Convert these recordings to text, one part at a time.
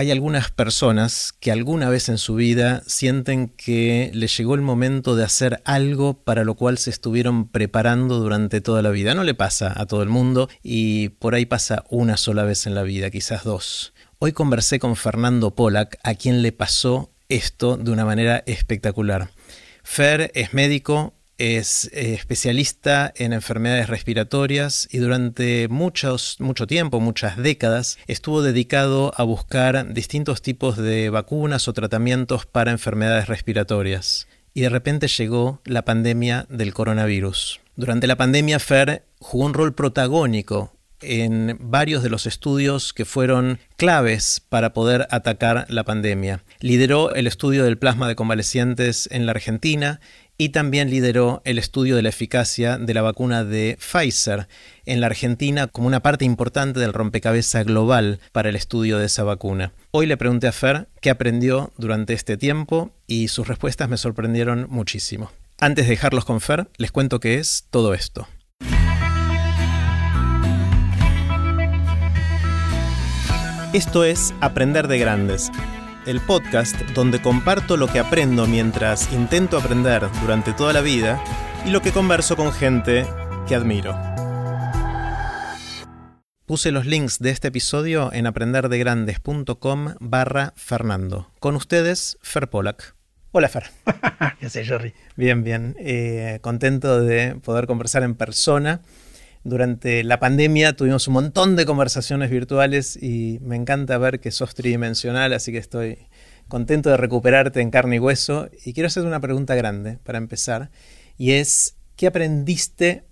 Hay algunas personas que alguna vez en su vida sienten que les llegó el momento de hacer algo para lo cual se estuvieron preparando durante toda la vida. No le pasa a todo el mundo y por ahí pasa una sola vez en la vida, quizás dos. Hoy conversé con Fernando Pollack, a quien le pasó esto de una manera espectacular. Fer es médico, es eh, especialista en enfermedades respiratorias y durante muchos, mucho tiempo, muchas décadas, estuvo dedicado a buscar distintos tipos de vacunas o tratamientos para enfermedades respiratorias. Y de repente llegó la pandemia del coronavirus. Durante la pandemia, Fer jugó un rol protagónico en varios de los estudios que fueron claves para poder atacar la pandemia. Lideró el estudio del plasma de convalecientes en la Argentina y también lideró el estudio de la eficacia de la vacuna de Pfizer en la Argentina como una parte importante del rompecabezas global para el estudio de esa vacuna. Hoy le pregunté a Fer qué aprendió durante este tiempo y sus respuestas me sorprendieron muchísimo. Antes de dejarlos con Fer, les cuento qué es todo esto. Esto es Aprender de Grandes el podcast donde comparto lo que aprendo mientras intento aprender durante toda la vida y lo que converso con gente que admiro. Puse los links de este episodio en aprenderdegrandes.com barra Fernando. Con ustedes, Fer Polak. Hola Fer. ¿Qué sé, Jerry? Bien, bien. Eh, contento de poder conversar en persona durante la pandemia tuvimos un montón de conversaciones virtuales y me encanta ver que sos tridimensional, así que estoy contento de recuperarte en carne y hueso. Y quiero hacerte una pregunta grande para empezar, y es, ¿qué aprendiste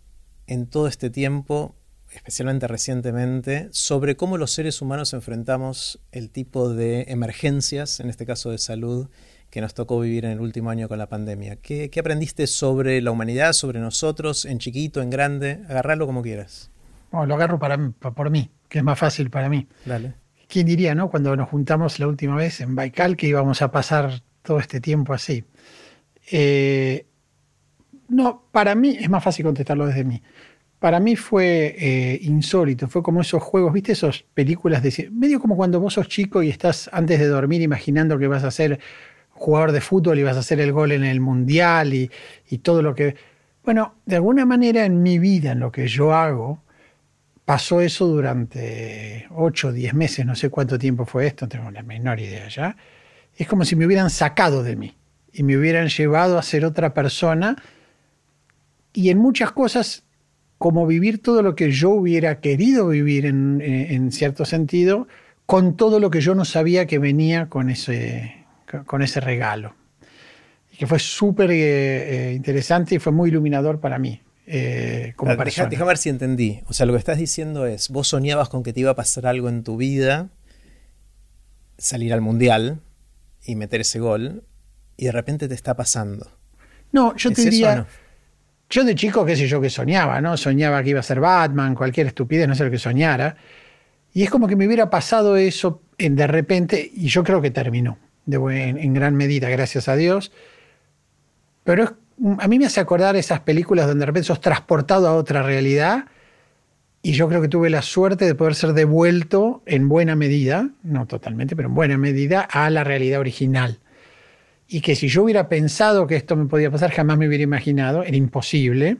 en todo este tiempo, especialmente recientemente, sobre cómo los seres humanos enfrentamos el tipo de emergencias, en este caso de salud, que nos tocó vivir en el último año con la pandemia. ¿Qué, aprendiste sobre la humanidad, sobre nosotros, en chiquito, en grande? Agarrarlo como quieras. Bueno, lo agarro para, por mí, que es más fácil para mí. Dale. ¿Quién diría, no? Cuando nos juntamos la última vez en Baikal que íbamos a pasar todo este tiempo así. Eh, no, para mí es más fácil contestarlo desde mí. Para mí fue eh, insólito, fue como esos juegos, ¿viste? Esas películas de... Medio como cuando vos sos chico y estás antes de dormir imaginando que vas a hacer jugador de fútbol y vas a hacer el gol en el mundial y, todo lo que... Bueno, de alguna manera en mi vida, en lo que yo hago, pasó eso durante 8 o 10 meses, no sé cuánto tiempo fue esto, no tengo la menor idea ya. Es como si me hubieran sacado de mí y me hubieran llevado a ser otra persona y en muchas cosas como vivir todo lo que yo hubiera querido vivir en, en cierto sentido, con todo lo que yo no sabía que venía con ese, con ese regalo. Y que fue súper eh, eh, interesante y fue muy iluminador para mí. Eh, como Déjame ver si entendí. O sea, lo que estás diciendo es, vos soñabas con que te iba a pasar algo en tu vida, salir al mundial y meter ese gol, y de repente te está pasando. No, yo te diría... Yo de chico, qué sé yo, que soñaba, ¿no? Soñaba que iba a ser Batman, cualquier estupidez, no sé lo que soñara. Y es como que me hubiera pasado eso de repente y yo creo que terminó en, gran medida, gracias a Dios. Pero a mí me hace acordar esas películas donde de repente sos transportado a otra realidad y yo creo que tuve la suerte de poder ser devuelto en buena medida, no totalmente, pero en buena medida, a la realidad original. Y que si yo hubiera pensado que esto me podía pasar, jamás me hubiera imaginado, era imposible.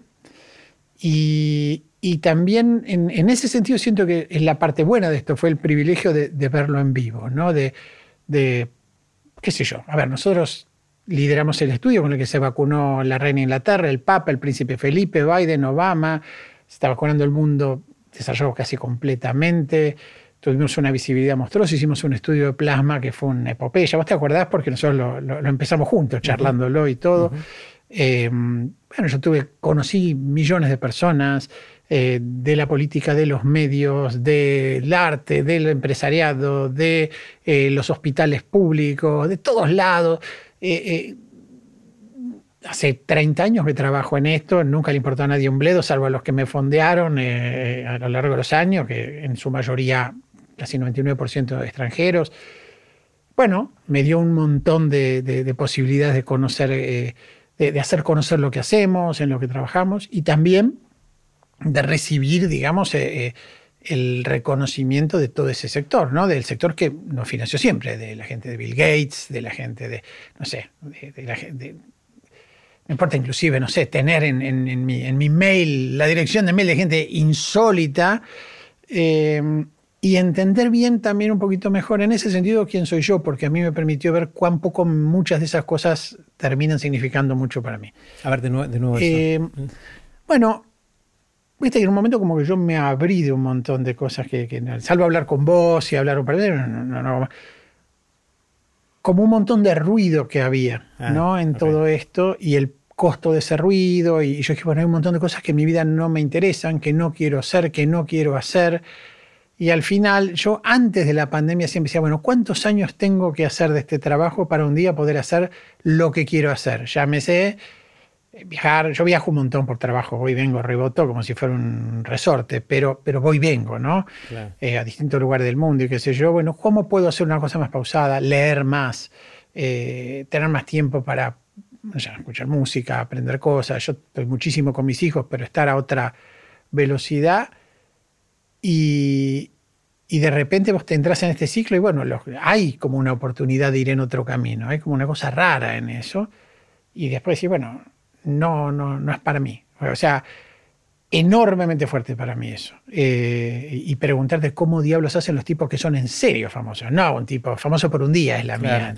Y, también en, ese sentido siento que la parte buena de esto, fue el privilegio de, verlo en vivo, ¿no? de, de qué sé yo, a ver, nosotros lideramos el estudio con el que se vacunó la reina Inglaterra, el Papa, el príncipe Felipe, Biden, Obama, se está vacunando el mundo, desarrolló casi completamente, tuvimos una visibilidad monstruosa, hicimos un estudio de plasma que fue una epopeya, ¿vos te acordás? Porque nosotros lo, empezamos juntos, charlándolo y todo. Eh, bueno, yo tuve, conocí millones de personas, eh, de la política, de los medios, del arte, del empresariado, de eh, los hospitales públicos, de todos lados. Eh, hace 30 años que trabajo en esto, nunca le importó a nadie un bledo, salvo a los que me fondearon a lo largo de los años, que en su mayoría casi 99% de extranjeros. Bueno, me dio un montón de, posibilidades de conocer, de hacer conocer lo que hacemos, en lo que trabajamos y también de recibir, digamos, eh, eh, el reconocimiento de todo ese sector, ¿no? Del sector que nos financió siempre, de la gente de Bill Gates, de la gente de, no sé, de, la gente... No importa inclusive, no sé, tener en, mi, en, mi, mail la dirección de mail de gente insólita eh, y entender bien también un poquito mejor en ese sentido quién soy yo, porque a mí me permitió ver cuán poco muchas de esas cosas terminan significando mucho para mí. A ver, de nuevo, de nuevo eh, Bueno, Viste que en un momento como que yo me abrí de un montón de cosas que, salvo hablar con vos y hablar un par de no, no, no, como un montón de ruido que había, ah, ¿no? En todo esto y el costo de ese ruido y yo dije, bueno, hay un montón de cosas que en mi vida no me interesan, que no quiero hacer, que no quiero hacer. Y al final, yo antes de la pandemia siempre decía, bueno, ¿cuántos años tengo que hacer de este trabajo para un día poder hacer lo que quiero hacer? Llámese viajar, yo viajo un montón por trabajo, voy, vengo, reboto como si fuera un resorte, pero, pero voy, vengo, ¿no? Eh, a distintos lugares del mundo y qué sé yo. Bueno, ¿cómo puedo hacer una cosa más pausada, leer más, eh, tener más tiempo para escuchar música, aprender cosas? Yo estoy muchísimo con mis hijos, pero estar a otra velocidad y, y de repente vos te entras en este ciclo y bueno, hay como una oportunidad de ir en otro camino, hay como una cosa rara en eso. Y después decís, bueno, no, no, no es para mí. O sea, enormemente fuerte para mí eso. Eh, y preguntarte cómo diablos hacen los tipos que son en serio famosos. No, un tipo famoso por un día es la mía.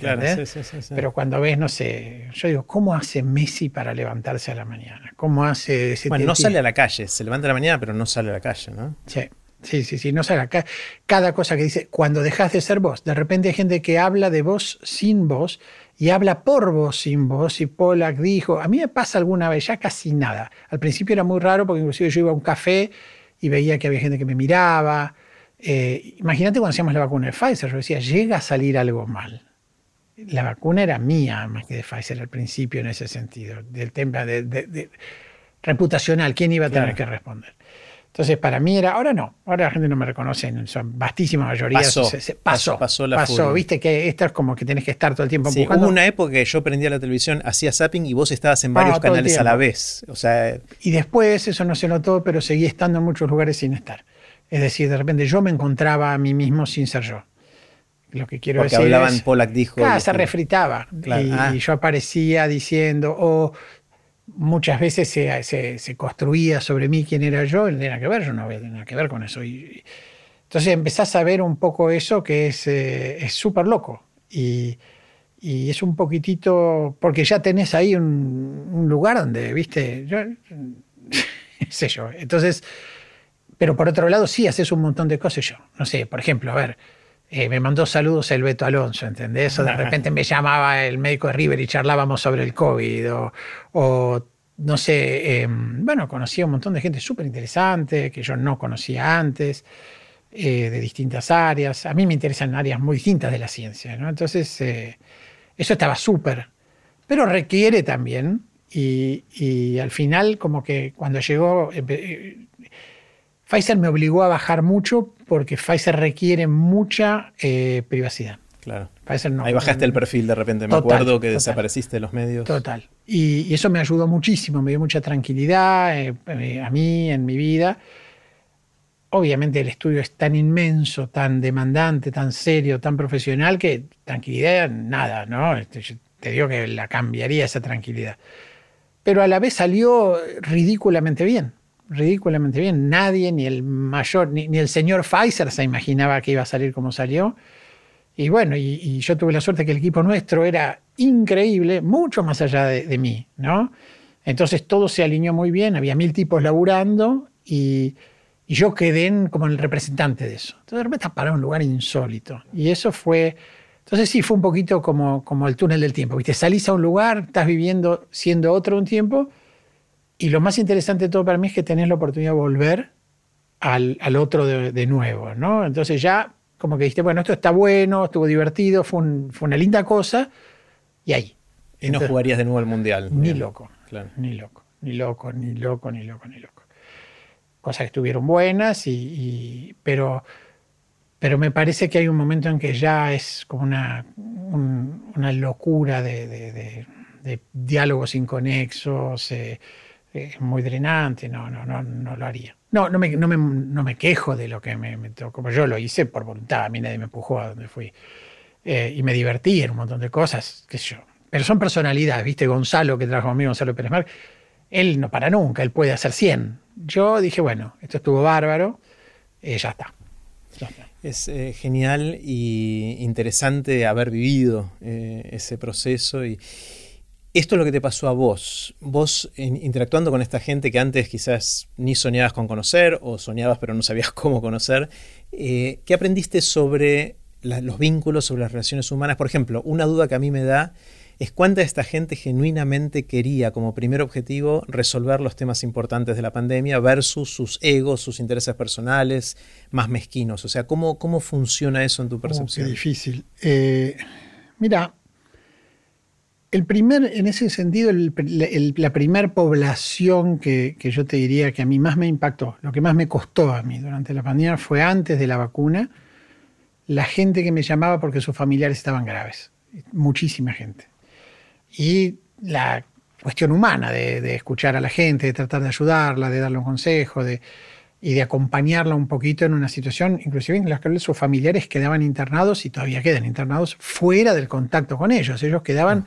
Pero cuando ves, no sé, yo digo, ¿cómo hace Messi para levantarse a la mañana? ¿Cómo hace ese Bueno, no sale a la calle, se levanta a la mañana, pero no sale a la calle, ¿no? Sí. Sí, sí, sí, no sale acá. Cada cosa que dice, cuando dejas de ser vos, de repente hay gente que habla de vos sin vos y habla por vos sin voz. Y Pollack dijo, a mí me pasa alguna vez, ya casi nada. Al principio era muy raro porque inclusive yo iba a un café y veía que había gente que me miraba. Eh, imagínate cuando hacíamos la vacuna de Pfizer, yo decía, llega a salir algo mal. La vacuna era mía más que de Pfizer al principio en ese sentido, del tema de, reputacional, ¿quién iba a tener que responder? Entonces, para mí era, ahora no, ahora la gente no me reconoce, son vastísimas mayorías. Pasó, pasó, pasó, la pasó viste que esto es como que tenés que estar todo el tiempo sí, Hubo una época que yo prendía la televisión, hacía zapping y vos estabas en varios canales a la vez. O sea, y después eso no se notó, pero seguí estando en muchos lugares sin estar. Es decir, de repente yo me encontraba a mí mismo sin ser yo. Lo que quiero Porque decir. hablaban, Pollack dijo. Ah, se refritaba. y, ah. y, yo aparecía diciendo, o muchas veces se, construía sobre mí quién era yo, no tenía que ver, yo no había nada que ver con eso. Y, entonces empezás a ver un poco eso que es eh, súper loco. Y, es un poquitito, porque ya tenés ahí un, lugar donde, viste, yo, sé yo. Entonces, pero por otro lado sí haces un montón de cosas yo. No sé, por ejemplo, a ver, eh, me mandó saludos el Beto Alonso, ¿entendés? O de repente me llamaba el médico de River y charlábamos sobre el COVID, o, no sé, em, bueno, conocía un montón de gente súper interesante que yo no conocía antes, eh, de distintas áreas. A mí me interesan áreas muy distintas de la ciencia, ¿no? Entonces, eh, eso estaba súper, pero requiere también, y, y, al final como que cuando llegó Pfizer me obligó a bajar mucho porque Pfizer requiere mucha eh, privacidad. Claro. Ahí bajaste el perfil de repente, me acuerdo que desapareciste de los medios. Total. Y, eso me ayudó muchísimo, me dio mucha tranquilidad eh, eh, a mí, en mi vida. Obviamente el estudio es tan inmenso, tan demandante, tan serio, tan profesional, que tranquilidad, nada, ¿no? Este, te digo que la cambiaría esa tranquilidad. Pero a la vez salió ridículamente bien ridículamente bien. Nadie, ni el mayor, ni, el señor Pfizer se imaginaba que iba a salir como salió. Y bueno, y, yo tuve la suerte que el equipo nuestro era increíble, mucho más allá de, mí, ¿no? Entonces todo se alineó muy bien, había mil tipos laburando y, yo quedé como el representante de eso. Entonces de repente para un lugar insólito. Y eso fue, entonces sí, fue un poquito como, como el túnel del tiempo. ¿Viste? Salís a un lugar, estás viviendo siendo otro un tiempo y lo más interesante de todo para mí es que tenés la oportunidad de volver al, otro de, nuevo, ¿no? Entonces ya como que dijiste, bueno, esto está bueno, estuvo divertido, fue, una linda cosa, y ahí. Y no jugarías de nuevo al Mundial. Ni loco, ni loco, ni loco, ni loco, ni loco, ni loco. Cosas que estuvieron buenas, y, pero, pero me parece que hay un momento en que ya es como una, una locura de, diálogos inconexos. Eh, es muy drenante, no, no, no, no lo haría. No, no me, no me, quejo de lo que me, tocó. Yo lo hice por voluntad, a mí nadie me empujó a donde fui. Eh, y me divertí en un montón de cosas, qué yo. Pero son personalidades, ¿viste? Gonzalo, que trabaja conmigo, Gonzalo Pérez Mar, él no para nunca, él puede hacer 100. Yo dije, bueno, esto estuvo bárbaro, eh, ya está. Es eh, genial y interesante haber vivido ese proceso y, esto es lo que te pasó a vos. Vos interactuando con esta gente que antes quizás ni soñabas con conocer o soñabas pero no sabías cómo conocer. Eh, ¿Qué aprendiste sobre los vínculos, sobre las relaciones humanas? Por ejemplo, una duda que a mí me da es cuánta de esta gente genuinamente quería como primer objetivo resolver los temas importantes de la pandemia versus sus egos, sus intereses personales más mezquinos. O sea, ¿cómo, cómo funciona eso en tu percepción? Es difícil. Eh, mira, el primer, en ese sentido, la primera población que, yo te diría que a mí más me impactó, lo que más me costó a mí durante la pandemia fue antes de la vacuna, la gente que me llamaba porque sus familiares estaban graves. Muchísima gente. Y la cuestión humana de, escuchar a la gente, de tratar de ayudarla, de darle un consejo, de, y de acompañarla un poquito en una situación, inclusive en la que sus familiares quedaban internados y todavía quedan internados fuera del contacto con ellos. Ellos quedaban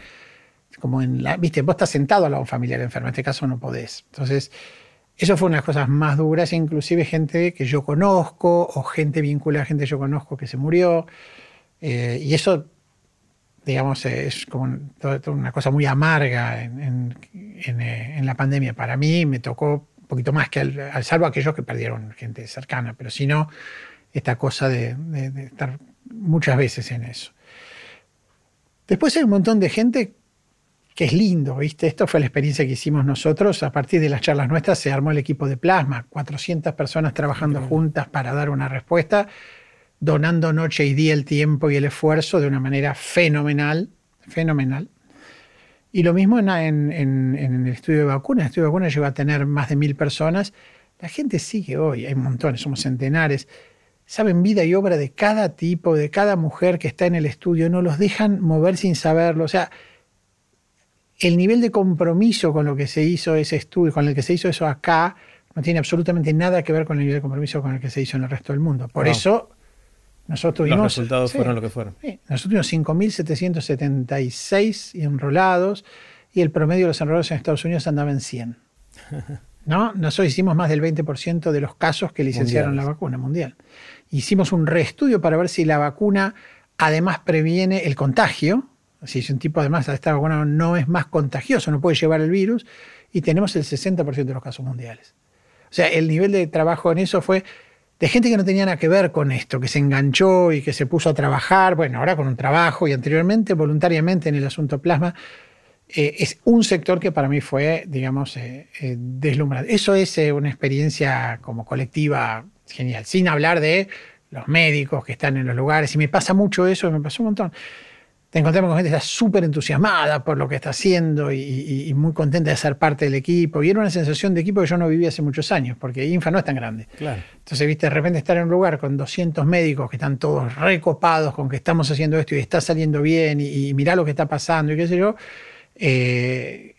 como en la, viste, vos estás sentado al lado de un familiar enfermo, en este caso no podés. Entonces, eso fue una de las cosas más duras, inclusive gente que yo conozco o gente vinculada a gente que yo conozco que se murió. Eh, y eso, digamos, es como una cosa muy amarga en, eh, en, la pandemia. Para mí me tocó un poquito más que al, salvo aquellos que perdieron gente cercana, pero si no, esta cosa de estar muchas veces en eso. Después hay un montón de gente que es lindo, ¿viste? Esto fue la experiencia que hicimos nosotros. A partir de las charlas nuestras se armó el equipo de plasma, 400 personas trabajando juntas para dar una respuesta, donando noche y día el tiempo y el esfuerzo de una manera fenomenal, fenomenal. Y lo mismo en, el estudio de vacunas. El estudio de vacunas llegó a tener más de mil personas. La gente sigue hoy, hay montones, somos centenares. Saben vida y obra de cada tipo, de cada mujer que está en el estudio, no los dejan mover sin saberlo. O sea, el nivel de compromiso con lo que se hizo ese estudio, con el que se hizo eso acá, no tiene absolutamente nada que ver con el nivel de compromiso con el que se hizo en el resto del mundo. Por eso nosotros tuvimos... Los resultados fueron lo que fueron. nosotros tuvimos 5.776 enrolados y el promedio de los enrolados en Estados Unidos andaba en 100. ¿No? Nosotros hicimos más del 20% de los casos que licenciaron la vacuna mundial. Hicimos un reestudio para ver si la vacuna además previene el contagio, si es un tipo además, esta vacuna no es más contagioso, no puede llevar el virus, y tenemos el 60% de los casos mundiales. O sea, el nivel de trabajo en eso fue de gente que no tenía nada que ver con esto, que se enganchó y que se puso a trabajar, bueno, ahora con un trabajo y anteriormente voluntariamente en el asunto plasma, eh, es un sector que para mí fue, digamos, eh, eh, deslumbrante. Eso es una experiencia como colectiva genial, sin hablar de los médicos que están en los lugares, y me pasa mucho eso, me pasó un montón te encontramos con gente que está súper entusiasmada por lo que está haciendo y, muy contenta de ser parte del equipo. Y era una sensación de equipo que yo no viví hace muchos años, porque Infa no es tan grande. Claro. Entonces, viste, de repente estar en un lugar con 200 médicos que están todos recopados con que estamos haciendo esto y está saliendo bien y, y mirá lo que está pasando y qué sé yo. Eh,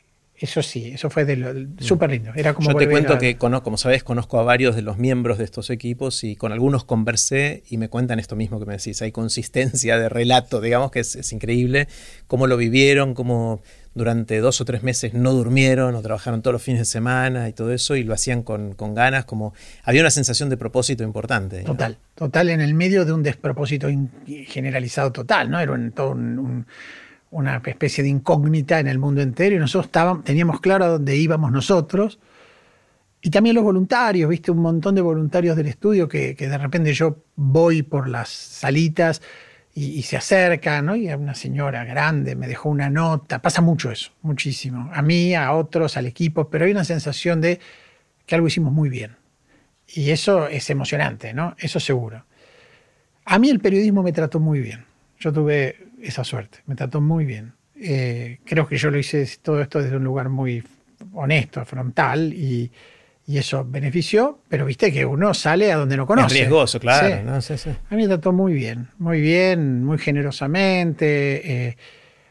eso sí, eso fue mm. súper lindo. Era como Yo te cuento que, como sabes, conozco a varios de los miembros de estos equipos y con algunos conversé y me cuentan esto mismo que me decís. Hay consistencia de relato, digamos que es, increíble cómo lo vivieron, cómo durante dos o tres meses no durmieron o trabajaron todos los fines de semana y todo eso y lo hacían con, ganas, como había una sensación de propósito importante. Total, total, en el medio de un despropósito generalizado total, ¿no? Era todo un una especie de incógnita en el mundo entero y nosotros estábamos, teníamos claro a dónde íbamos nosotros. Y también los voluntarios, viste, un montón de voluntarios del estudio que, de repente yo voy por las salitas y, se acercan, ¿no? Y una señora grande me dejó una nota. Pasa mucho eso, muchísimo. A mí, a otros, al equipo, pero hay una sensación de que algo hicimos muy bien. Y eso es emocionante, ¿no? Eso seguro. A mí el periodismo me trató muy bien. Yo tuve esa suerte, me trató muy bien. Eh, creo que yo lo hice todo esto desde un lugar muy honesto, frontal y, eso benefició, pero viste que uno sale a donde no conoce. Es riesgoso, claro. A mí me trató muy bien, muy bien, muy generosamente. Eh,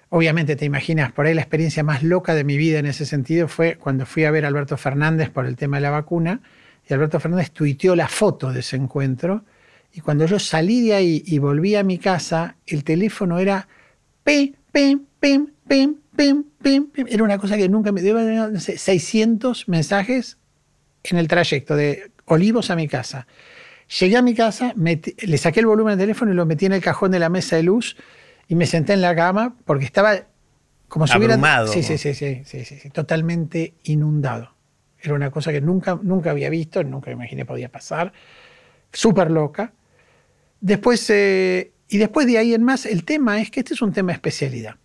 obviamente te imaginas, por ahí la experiencia más loca de mi vida en ese sentido fue cuando fui a ver a Alberto Fernández por el tema de la vacuna y Alberto Fernández tuiteó la foto de ese encuentro. Y cuando yo salí de ahí y volví a mi casa, el teléfono era pim, pim, pim, pim, pim, pim, pim. Era una cosa que nunca me dio no sé, 600 mensajes en el trayecto de Olivos a mi casa. Llegué a mi casa, le saqué el volumen del teléfono y lo metí en el cajón de la mesa de luz y me senté en la cama porque estaba como si hubiera... Sí, sí, sí, sí, sí, sí, totalmente inundado. Era una cosa que nunca, nunca había visto, nunca me imaginé podía pasar. Súper loca. Después, eh, y después de ahí en más, el tema es que este es un tema de especialidad.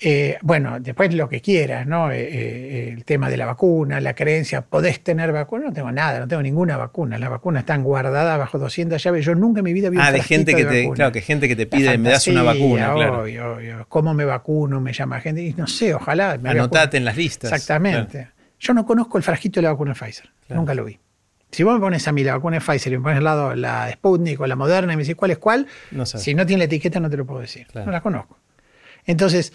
Eh, bueno, después lo que quieras, ¿no? Eh, eh, el tema de la vacuna, la creencia, podés tener vacuna, no tengo nada, no tengo ninguna vacuna. Las vacunas están guardadas bajo 200 llaves. Yo nunca en mi vida vi Ah, de gente que te, claro, que gente que te pide, me das una vacuna, claro. Obvio, obvio. ¿Cómo me vacuno? Me llama gente. Y no sé, ojalá. Me Anotate en las listas. Exactamente. Yo no conozco el frasquito de la vacuna Pfizer. Nunca lo vi. Si vos me pones a mí la vacuna Pfizer y me pones al lado la Sputnik o la Moderna y me decís cuál es cuál, si no tiene la etiqueta no te lo puedo decir. No la conozco. Entonces,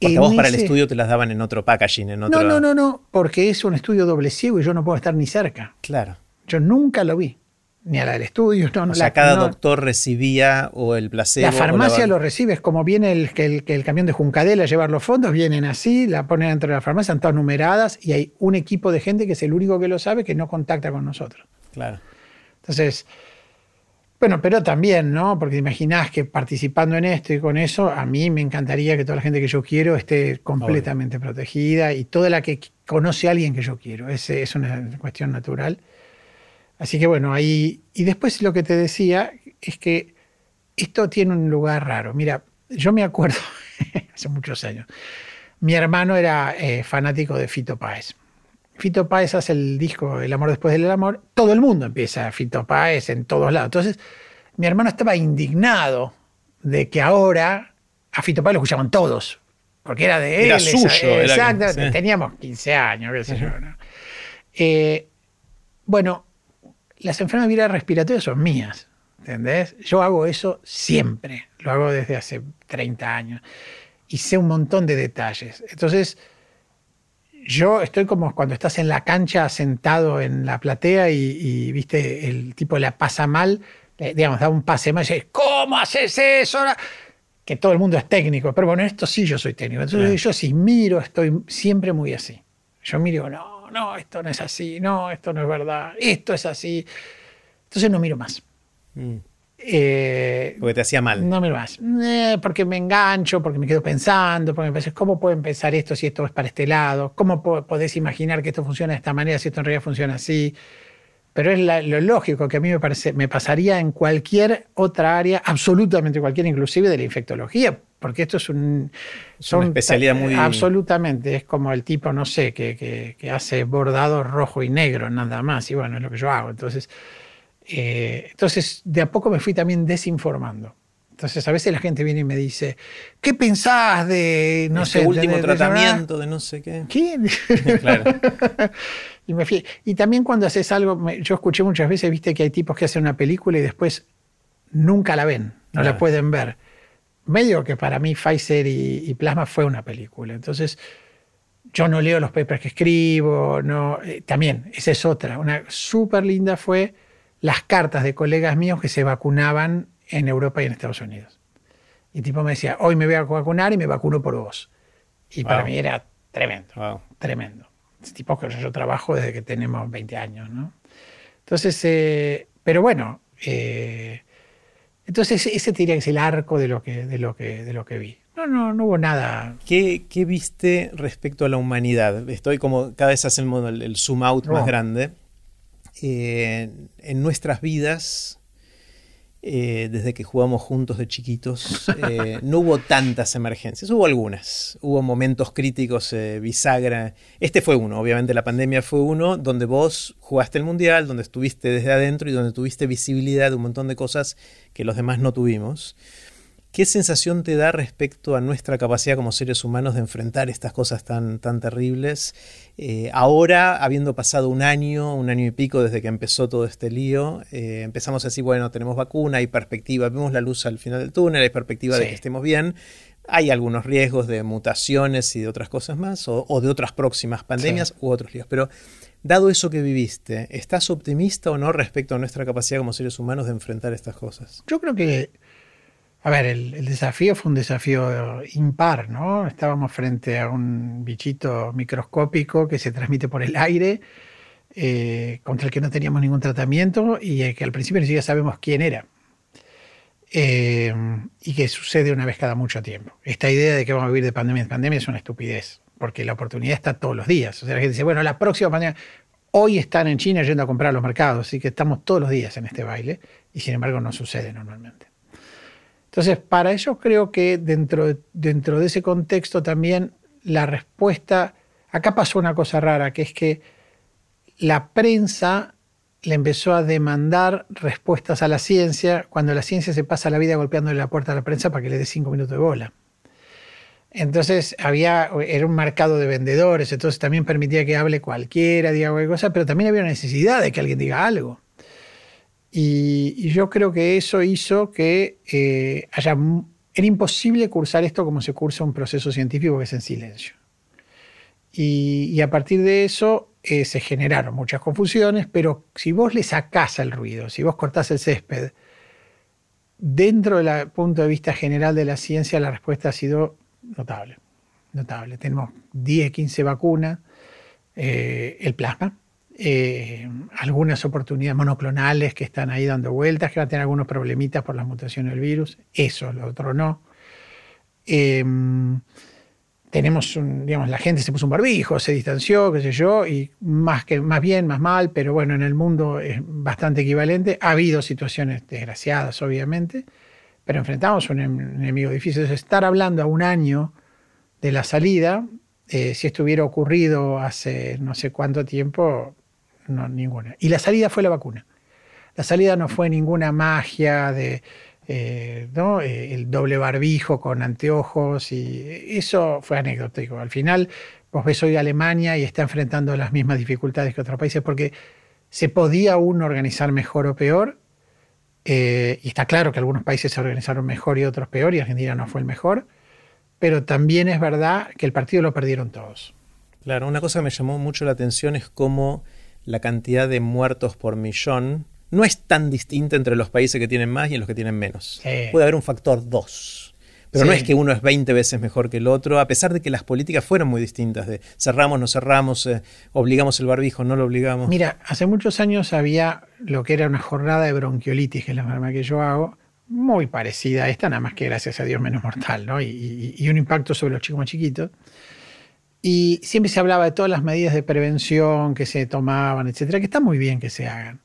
porque vos para el estudio te las daban en otro packaging, en otro... No, no, no, no, porque es un estudio doble ciego y yo no puedo estar ni cerca. Claro. Yo nunca lo vi. Ni a la del estudio. No, o sea, cada doctor recibía o el placebo. La farmacia lo recibe, es como viene el, el, el, camión de Juncadela a llevar los fondos, vienen así, la ponen dentro de la farmacia, están todas numeradas y hay un equipo de gente que es el único que lo sabe que no contacta con nosotros. Claro. Entonces, bueno, pero también, ¿no? Porque imaginás que participando en esto y con eso, a mí me encantaría que toda la gente que yo quiero esté completamente protegida y toda la que conoce a alguien que yo quiero. Es, es una cuestión natural. Así que bueno, ahí. Y después lo que te decía es que esto tiene un lugar raro. Mira, yo me acuerdo, hace muchos años, mi hermano era eh, fanático de Fito Páez. Fito Páez hace el disco El amor después del amor, todo el mundo empieza a Fito Páez en todos lados. Entonces, mi hermano estaba indignado de que ahora a Fito Páez lo escuchaban todos, porque era de él. Era suyo. Exacto, teníamos 15 años, qué sé yo. Eh, bueno, las enfermedades virales respiratorias son mías, ¿entendés? Yo hago eso siempre, lo hago desde hace 30 años y sé un montón de detalles. Entonces, yo estoy como cuando estás en la cancha sentado en la platea y, viste, el tipo la pasa mal, digamos, da un pase mal y dice, ¿cómo haces eso? Que todo el mundo es técnico, pero bueno, esto sí yo soy técnico. Entonces yo sí miro, estoy siempre muy así. Yo miro y no, no, esto no es así, no, esto no es verdad, esto es así. Entonces no miro más. Mm. Eh, porque te hacía mal. No me vas. Eh, porque me engancho, porque me quedo pensando, porque me parece, ¿cómo pueden pensar esto si esto es para este lado? ¿Cómo podés imaginar que esto funciona de esta manera si esto en realidad funciona así? Pero es lo lógico que a mí me, parece, me pasaría en cualquier otra área, absolutamente cualquiera, inclusive de la infectología, porque esto es un... Son, una especialidad muy... Absolutamente, es como el tipo, no sé, que, que, que hace bordado rojo y negro, nada más, y bueno, es lo que yo hago. Entonces... Eh, entonces, de a poco me fui también desinformando. Entonces, a veces la gente viene y me dice, ¿qué pensás de, no este sé, último tratamiento de no sé qué? ¿Qué? claro. y, me fui. y también cuando haces algo, yo escuché muchas veces, viste que hay tipos que hacen una película y después nunca la ven, no la pueden ver. Medio que para mí Pfizer y, Plasma fue una película. Entonces, yo no leo los papers que escribo, no, eh, también, esa es otra. Una súper linda fue las cartas de colegas míos que se vacunaban en Europa y en Estados Unidos. Y tipo me decía, hoy me voy a vacunar y me vacuno por vos. Y para mí era tremendo, tremendo. Es tipo que yo trabajo desde que tenemos 20 años, ¿no? Entonces, eh, pero bueno, eh, entonces ese diría que es el arco de lo que, de lo que, de lo que vi. No, no, no hubo nada. ¿Qué, ¿Qué, viste respecto a la humanidad? Estoy como, cada vez hacemos el, el zoom out más grande. Eh, en nuestras vidas, eh, desde que jugamos juntos de chiquitos, eh, no hubo tantas emergencias, hubo algunas, hubo momentos críticos, bisagra. Este fue uno, obviamente la pandemia fue uno, donde vos jugaste el mundial, donde estuviste desde adentro y donde tuviste visibilidad de un montón de cosas que los demás no tuvimos. ¿Qué sensación te da respecto a nuestra capacidad como seres humanos de enfrentar estas cosas tan, tan terribles? Eh, ahora, habiendo pasado un año, un año y pico desde que empezó todo este lío, eh, empezamos a decir, bueno, tenemos vacuna, hay perspectiva, vemos la luz al final del túnel, hay perspectiva de que estemos bien. Hay algunos riesgos de mutaciones y de otras cosas más, o, de otras próximas pandemias u otros líos. Pero Dado eso que viviste, ¿estás optimista o no respecto a nuestra capacidad como seres humanos de enfrentar estas cosas? Yo creo que, a ver, el, desafío fue un desafío impar, ¿no? Estábamos frente a un bichito microscópico que se transmite por el aire, eh, contra el que no teníamos ningún tratamiento y que al principio ni siquiera sabemos quién era. Eh, y que sucede una vez cada mucho tiempo. Esta idea de que vamos a vivir de pandemia en pandemia es una estupidez porque la oportunidad está todos los días. O sea, la gente dice, bueno, la próxima pandemia, hoy están en China yendo a comprar a los mercados, así que estamos todos los días en este baile, y sin embargo no sucede normalmente. Entonces, para ello creo que dentro de, dentro de ese contexto también la respuesta, acá pasó una cosa rara, que es que la prensa le empezó a demandar respuestas a la ciencia cuando la ciencia se pasa la vida golpeándole la puerta a la prensa para que le dé cinco minutos de bola. Entonces había, era un mercado de vendedores, entonces también permitía que hable cualquiera, diga cualquier cosa, pero también había una necesidad de que alguien diga algo. Y, yo creo que eso hizo que eh, haya, era imposible cursar esto como se cursa un proceso científico que es en silencio. Y, a partir de eso eh, se generaron muchas confusiones, pero si vos le sacás el ruido, si vos cortás el césped, dentro del punto de vista general de la ciencia, la respuesta ha sido notable, notable. Tenemos 10, 15 vacunas, eh, el plasma, eh, algunas oportunidades monoclonales que están ahí dando vueltas, que van a tener algunos problemitas por las mutaciones del virus, eso, lo otro no. Em, tenemos, un, digamos, la gente se puso un barbijo, se distanció, qué sé yo, y más, que, más bien, más mal, pero bueno, en el mundo es bastante equivalente. Ha habido situaciones desgraciadas, obviamente, pero enfrentamos un enemigo difícil. estar hablando a un año de la salida, eh, si esto hubiera ocurrido hace no sé cuánto tiempo, no, ninguna. Y la salida fue la vacuna. La salida no fue ninguna magia de eh, ¿no? Eh, el doble barbijo con anteojos y eso fue anecdótico. Al final, vos ves hoy Alemania y está enfrentando las mismas dificultades que otros países porque se podía uno organizar mejor o peor, eh, y está claro que algunos países se organizaron mejor y otros peor, y Argentina no fue el mejor, pero también es verdad que el partido lo perdieron todos. Claro, una cosa que me llamó mucho la atención es cómo la cantidad de muertos por millón no es tan distinta entre los países que tienen más y en los que tienen menos. Puede haber un factor 2. Pero no es que uno es 20 veces mejor que el otro, a pesar de que las políticas fueron muy distintas, de cerramos, no cerramos, eh, obligamos el barbijo, no lo obligamos. Mira, hace muchos años había lo que era una jornada de bronquiolitis, que es la enfermedad que yo hago, muy parecida a esta, nada más que gracias a Dios menos mortal, ¿no? Y, y un impacto sobre los chicos más chiquitos. Y siempre se hablaba de todas las medidas de prevención que se tomaban, etcétera, que está muy bien que se hagan.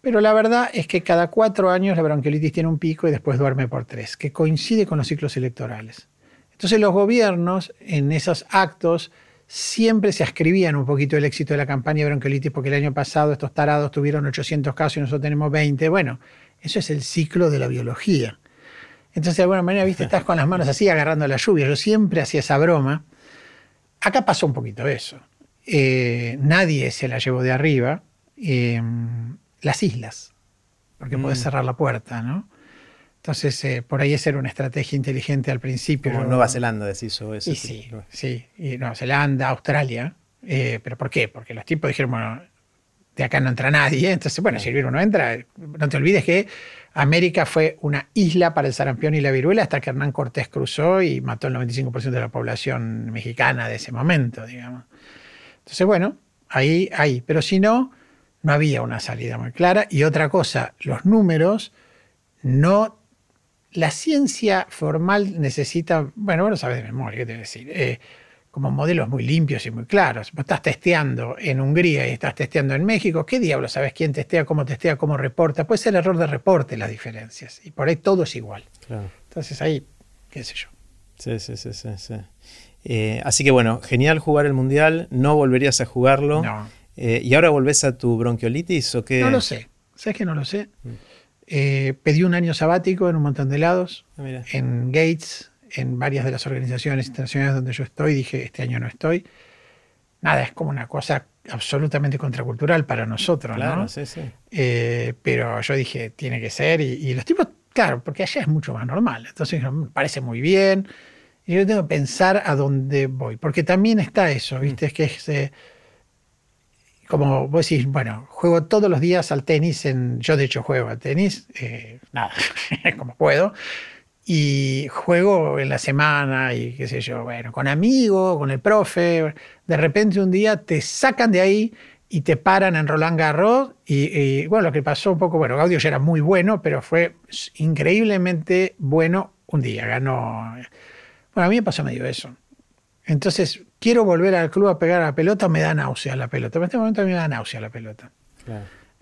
Pero la verdad es que cada cuatro años la bronquiolitis tiene un pico y después duerme por tres, que coincide con los ciclos electorales. Entonces los gobiernos en esos actos siempre se ascribían un poquito el éxito de la campaña de bronquiolitis porque el año pasado estos tarados tuvieron 800 casos y nosotros tenemos 20. Bueno, eso es el ciclo de la biología. Entonces de alguna manera, viste, estás con las manos así agarrando la lluvia. Yo siempre hacía esa broma. Acá pasó un poquito eso. Eh, nadie se la llevó de arriba. Eh, las islas, porque puedes mm. cerrar la puerta, ¿no? Entonces, eh, por ahí es era una estrategia inteligente al principio. Como Nueva Zelanda, decís, o eso. sí, sí, y Nueva Zelanda, Australia. Eh, ¿Pero por qué? Porque los tipos dijeron, bueno, de acá no entra nadie. Entonces, bueno, si el virus no entra, no te olvides que América fue una isla para el sarampión y la viruela hasta que Hernán Cortés cruzó y mató el 95% de la población mexicana de ese momento, digamos. Entonces, bueno, ahí, ahí. Pero si no, no había una salida muy clara. Y otra cosa, los números no... La ciencia formal necesita, bueno, lo sabes de memoria, ¿qué te voy a decir? Eh, como modelos muy limpios y muy claros. Vos estás testeando en Hungría y estás testeando en México, ¿qué diablo sabes quién testea, cómo testea, cómo reporta? Puede ser error de reporte las diferencias. Y por ahí todo es igual. Entonces ahí, qué sé yo. Sí, sí, sí, sí. Eh, así que bueno, genial jugar el Mundial. No volverías a jugarlo. No. Eh, ¿Y ahora volvés a tu bronquiolitis o qué? No lo sé. ¿Sabes que no lo sé? Mm. Eh, pedí un año sabático en un montón de lados, ah, en Gates, en varias de las organizaciones internacionales donde yo estoy. Dije, este año no estoy. Nada, es como una cosa absolutamente contracultural para nosotros, claro, Sí, sí. Eh, pero yo dije, tiene que ser. Y, los tipos, claro, porque allá es mucho más normal. Entonces, me parece muy bien. Y yo tengo que pensar a dónde voy. Porque también está eso, ¿viste? Es que es como vos decís, bueno, juego todos los días al tenis, en, yo de hecho juego al tenis, eh, nada, como puedo, y juego en la semana y qué sé yo, bueno, con amigos, con el profe, de repente un día te sacan de ahí y te paran en Roland Garros y, bueno, lo que pasó un poco, bueno, Gaudio ya era muy bueno, pero fue increíblemente bueno un día, ganó. Bueno, a mí me pasó medio eso. Entonces, quiero volver al club a pegar a la pelota, me da náusea la pelota. En este momento a mí me da náusea la pelota.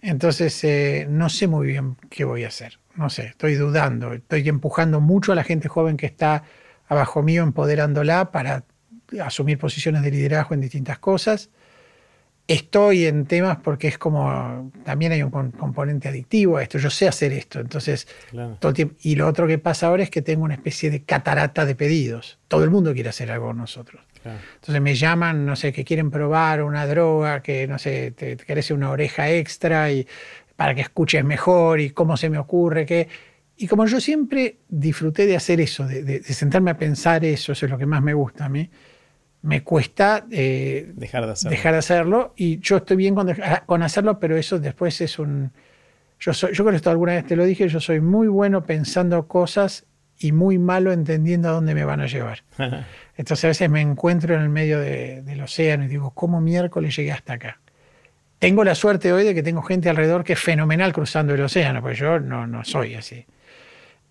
Entonces, eh, no sé muy bien qué voy a hacer. No sé, estoy dudando. Estoy empujando mucho a la gente joven que está abajo mío, empoderándola para asumir posiciones de liderazgo en distintas cosas. Estoy en temas porque es como, también hay un componente adictivo a esto, yo sé hacer esto, entonces, todo y lo otro que pasa ahora es que tengo una especie de catarata de pedidos, todo el mundo quiere hacer algo con nosotros. Entonces me llaman, no sé, que quieren probar una droga, que no sé, te, te una oreja extra y para que escuches mejor y cómo se me ocurre que... Y como yo siempre disfruté de hacer eso, de, sentarme a pensar eso, eso es lo que más me gusta a mí, me cuesta eh, dejar, de hacerlo. dejar de hacerlo y yo estoy bien con, con, hacerlo, pero eso después es un... Yo, soy, yo creo que esto alguna vez te lo dije, yo soy muy bueno pensando cosas y muy malo entendiendo a dónde me van a llevar. Entonces a veces me encuentro en el medio del océano y digo, ¿cómo miércoles llegué hasta acá? Tengo la suerte hoy de que tengo gente alrededor que es fenomenal cruzando el océano, porque yo no, no soy así.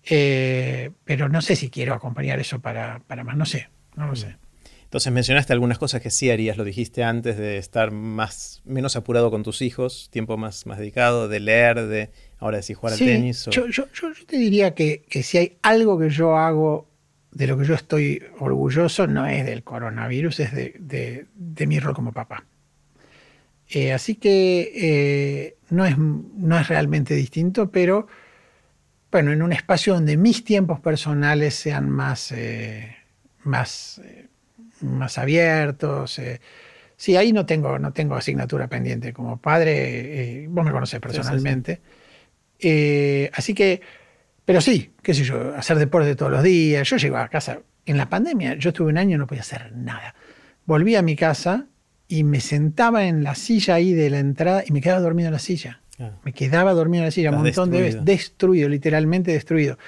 Eh, pero no sé si quiero acompañar eso para, para más, no sé, no lo sé. Entonces mencionaste algunas cosas que sí harías, lo dijiste antes, de estar más, menos apurado con tus hijos, tiempo más, más dedicado, de leer, de ahora decir jugar al tenis. Yo, yo, yo, te diría que, que, si hay algo que yo hago de lo que yo estoy orgulloso, no es del coronavirus, es de, de, de mi rol como papá. Eh, así que eh, no, es, no es realmente distinto, pero bueno, en un espacio donde mis tiempos personales sean más, eh, más más abiertos. Sí, ahí no tengo, no tengo asignatura pendiente. Como padre, vos me conoces personalmente. Eh, así que, pero sí, qué sé yo, hacer deporte todos los días. Yo llego a casa, en la pandemia, yo estuve un año y no podía hacer nada. Volví a mi casa y me sentaba en la silla ahí de la entrada y me quedaba dormido en la silla. Ah. Me quedaba dormido en la silla un montón de veces, destruido, literalmente destruido.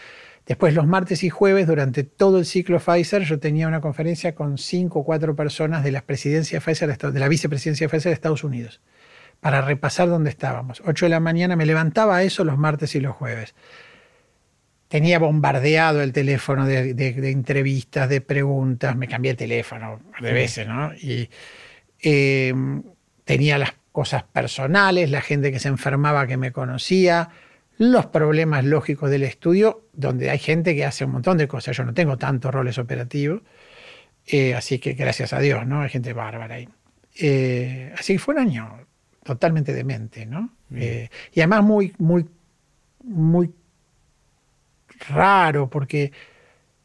Después los martes y jueves, durante todo el ciclo Pfizer, yo tenía una conferencia con cinco o cuatro personas de la presidencia Pfizer, de la vicepresidencia Pfizer de Estados Unidos, para repasar dónde estábamos. Ocho de la mañana me levantaba a eso los martes y los jueves. Tenía bombardeado el teléfono de, entrevistas, de preguntas, me cambié el teléfono de veces, ¿no? Y eh, tenía las cosas personales, la gente que se enfermaba que me conocía, los problemas lógicos del estudio, donde hay gente que hace un montón de cosas. Yo no tengo tantos roles operativos, eh, así que gracias a Dios, ¿no? Hay gente bárbara ahí. Eh, así que fue un año totalmente demente, ¿no? Y además muy, muy, muy raro, porque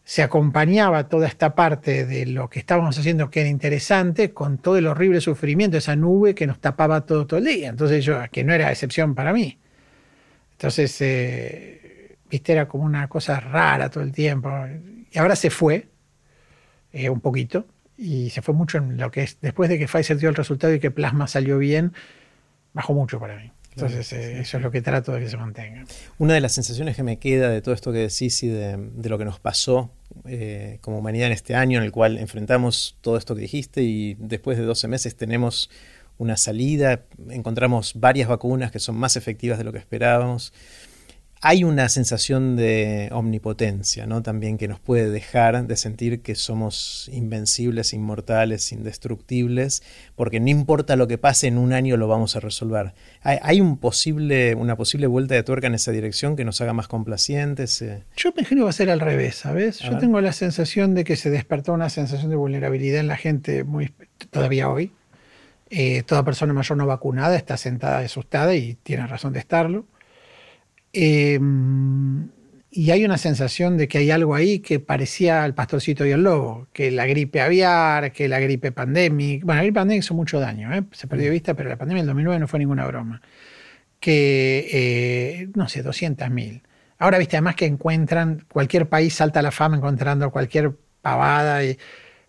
se acompañaba toda esta parte de lo que estábamos haciendo que era interesante con todo el horrible sufrimiento, esa nube que nos tapaba todo, todo el día. Entonces yo, que no era excepción para mí. Entonces, eh, viste, era como una cosa rara todo el tiempo. Y ahora se fue eh, un poquito y se fue mucho en lo que es, después de que Pfizer dio el resultado y que Plasma salió bien, bajó mucho para mí. Entonces, eh, eso es lo que trato de que se mantenga. Una de las sensaciones que me queda de todo esto que decís y de, de lo que nos pasó como humanidad en este año, en el cual enfrentamos todo esto que dijiste y después de 12 meses tenemos una salida, encontramos varias vacunas que son más efectivas de lo que esperábamos. Hay una sensación de omnipotencia, ¿no? También que nos puede dejar de sentir que somos invencibles, inmortales, indestructibles, porque no importa lo que pase en un año lo vamos a resolver. ¿Hay, un posible, una posible vuelta de tuerca en esa dirección que nos haga más complacientes? Eh, Yo me imagino que va a ser al revés, ¿sabes? Yo tengo la sensación de que se despertó una sensación de vulnerabilidad en la gente muy todavía hoy eh, toda persona mayor no vacunada está sentada asustada y tiene razón de estarlo. Eh, y hay una sensación de que hay algo ahí que parecía el pastorcito y el lobo, que la gripe aviar, que la gripe pandémica. Bueno, la gripe pandémica hizo mucho daño, ¿eh? se perdió de vista, pero la pandemia del 2009 no fue ninguna broma. Que, no sé, 200.000. Ahora, viste, además que encuentran, cualquier país salta a la fama encontrando cualquier pavada y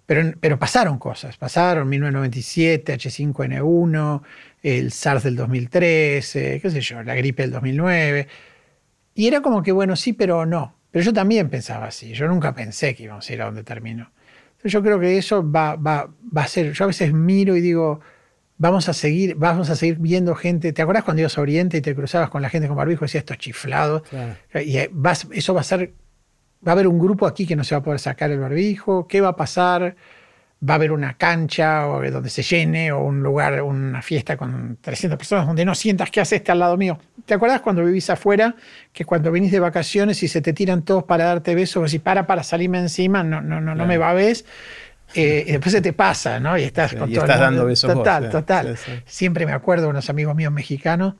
pero, pasaron cosas, pasaron 1997, H5N1, el SARS del 2013, qué sé yo, la gripe del 2009. Y era como que, bueno, sí, pero no. Pero yo también pensaba así. Yo nunca pensé que íbamos a ir a donde terminó. Entonces yo creo que eso va, va, va a ser. Yo a veces miro y digo, vamos a seguir, vamos a seguir viendo gente. ¿Te acuerdas cuando ibas a Oriente y te cruzabas con la gente con barbijo y decías estos chiflados? Y eh, eso va a ser. Va a haber un grupo aquí que no se va a poder sacar el barbijo. ¿Qué va a pasar? Va a haber una cancha o donde se llene o un lugar, una fiesta con 300 personas donde no sientas que haces este al lado mío. ¿Te acuerdas cuando vivís afuera que cuando venís de vacaciones y se te tiran todos para darte besos y para para salirme encima, no, no, no, no me va a ver? Eh, y después se te pasa, ¿no? Y estás con todo estás dando besos. Total, total. Siempre me acuerdo de unos amigos míos mexicanos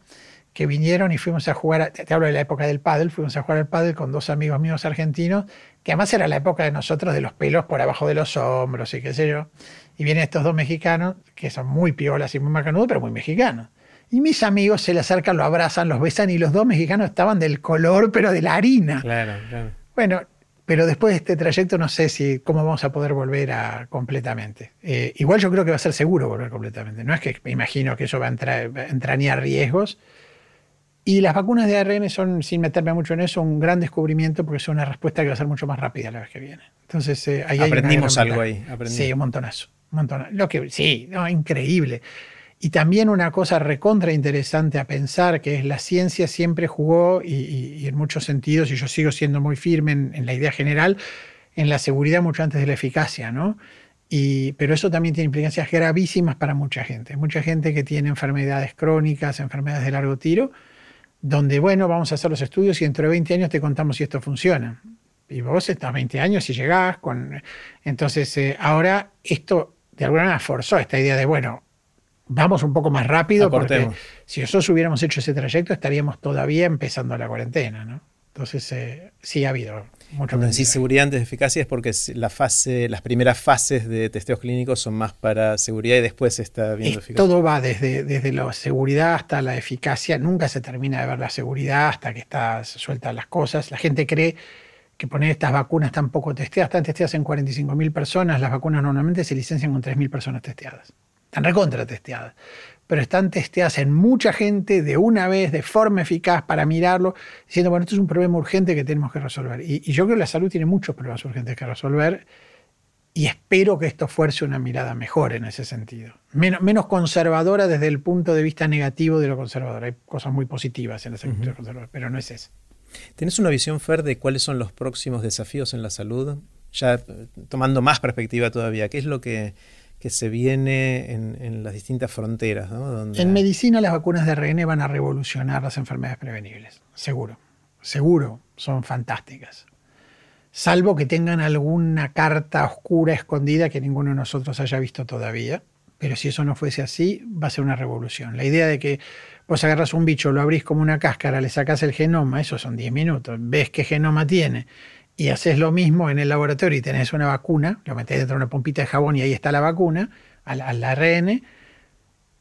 que vinieron y fuimos a jugar, te hablo de la época del pádel, fuimos a jugar al pádel con dos amigos míos argentinos, que además era la época de nosotros de los pelos por abajo de los hombros y qué sé yo. Y vienen estos dos mexicanos, que son muy piolas y muy macanudos, pero muy mexicanos. Y mis amigos se le acercan, lo abrazan, los besan y los dos mexicanos estaban del color, pero de la harina. Claro, claro. Bueno, pero después de este trayecto no sé si cómo vamos a poder volver a completamente. Eh, igual yo creo que va a ser seguro volver completamente. No es que me imagino que eso va a, va a entrañar riesgos, y las vacunas de ARN son, sin meterme mucho en eso, un gran descubrimiento porque son una respuesta que va a ser mucho más rápida la vez que viene. Entonces, eh, ahí Aprendimos algo ahí. Sí, un montonazo. Un Lo que, sí, no, increíble. Y también una cosa recontra interesante a pensar, que es la ciencia siempre jugó, y, en muchos sentidos, y yo sigo siendo muy firme en, la idea general, en la seguridad mucho antes de la eficacia, ¿no? Y, pero eso también tiene implicancias gravísimas para mucha gente. Mucha gente que tiene enfermedades crónicas, enfermedades de largo tiro, donde, bueno, vamos a hacer los estudios y dentro de 20 años te contamos si esto funciona. Y vos estás 20 años y llegás con... Entonces, eh, ahora esto de alguna manera forzó esta idea de, bueno, vamos un poco más rápido porque si nosotros hubiéramos hecho ese trayecto estaríamos todavía empezando la cuarentena, ¿no? Entonces, eh, sí ha habido mucho Cuando decís seguridad antes de eficacia es porque la fase, las primeras fases de testeos clínicos son más para seguridad y después se está viendo eficacia. Todo va desde, desde la seguridad hasta la eficacia. Nunca se termina de ver la seguridad hasta que están sueltas las cosas. La gente cree que poner estas vacunas tan poco testeadas, están testeadas en 45.000 personas, las vacunas normalmente se licencian con 3.000 personas testeadas. Están recontra testeadas pero están testeadas en mucha gente de una vez, de forma eficaz, para mirarlo, diciendo, bueno, esto es un problema urgente que tenemos que resolver. Y, yo creo que la salud tiene muchos problemas urgentes que resolver y espero que esto fuerce una mirada mejor en ese sentido. Menos, menos conservadora desde el punto de vista negativo de lo conservador. Hay cosas muy positivas en la salud conservadora, pero no es eso. ¿Tienes una visión, Fer, de cuáles son los próximos desafíos en la salud? Ya eh, tomando más perspectiva todavía, ¿qué es lo que que se viene en, las distintas fronteras. En medicina las vacunas de ARN van a revolucionar las enfermedades prevenibles, seguro, seguro, son fantásticas. Salvo que tengan alguna carta oscura escondida que ninguno de nosotros haya visto todavía. Pero si eso no fuese así, va a ser una revolución. La idea de que vos agarras un bicho, lo abrís como una cáscara, le sacás el genoma, eso son 10 minutos, ves qué genoma tiene y haces lo mismo en el laboratorio y tenés una vacuna, lo metés dentro de una pompita de jabón y ahí está la vacuna, al, al ARN,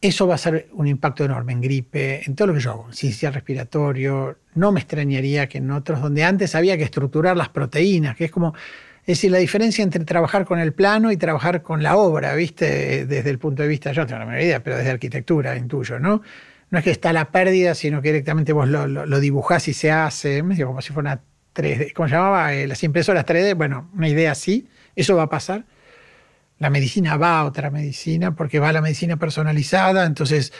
eso va a ser un impacto enorme en gripe, en todo lo que yo hago, ciencia respiratorio. No me extrañaría que en otros, donde antes había que estructurar las proteínas, que es como, es decir, la diferencia entre trabajar con el plano y trabajar con la obra, ¿viste? Desde el punto de vista, yo no tengo la menor idea, pero desde arquitectura, intuyo, ¿no? No es que está la pérdida, sino que directamente vos lo, lo, dibujás y se hace, como si fuera una 3D, ¿cómo se llamaba? Eh, las impresoras 3D, bueno, una idea así, eso va a pasar. La medicina va a otra medicina porque va a la medicina personalizada, entonces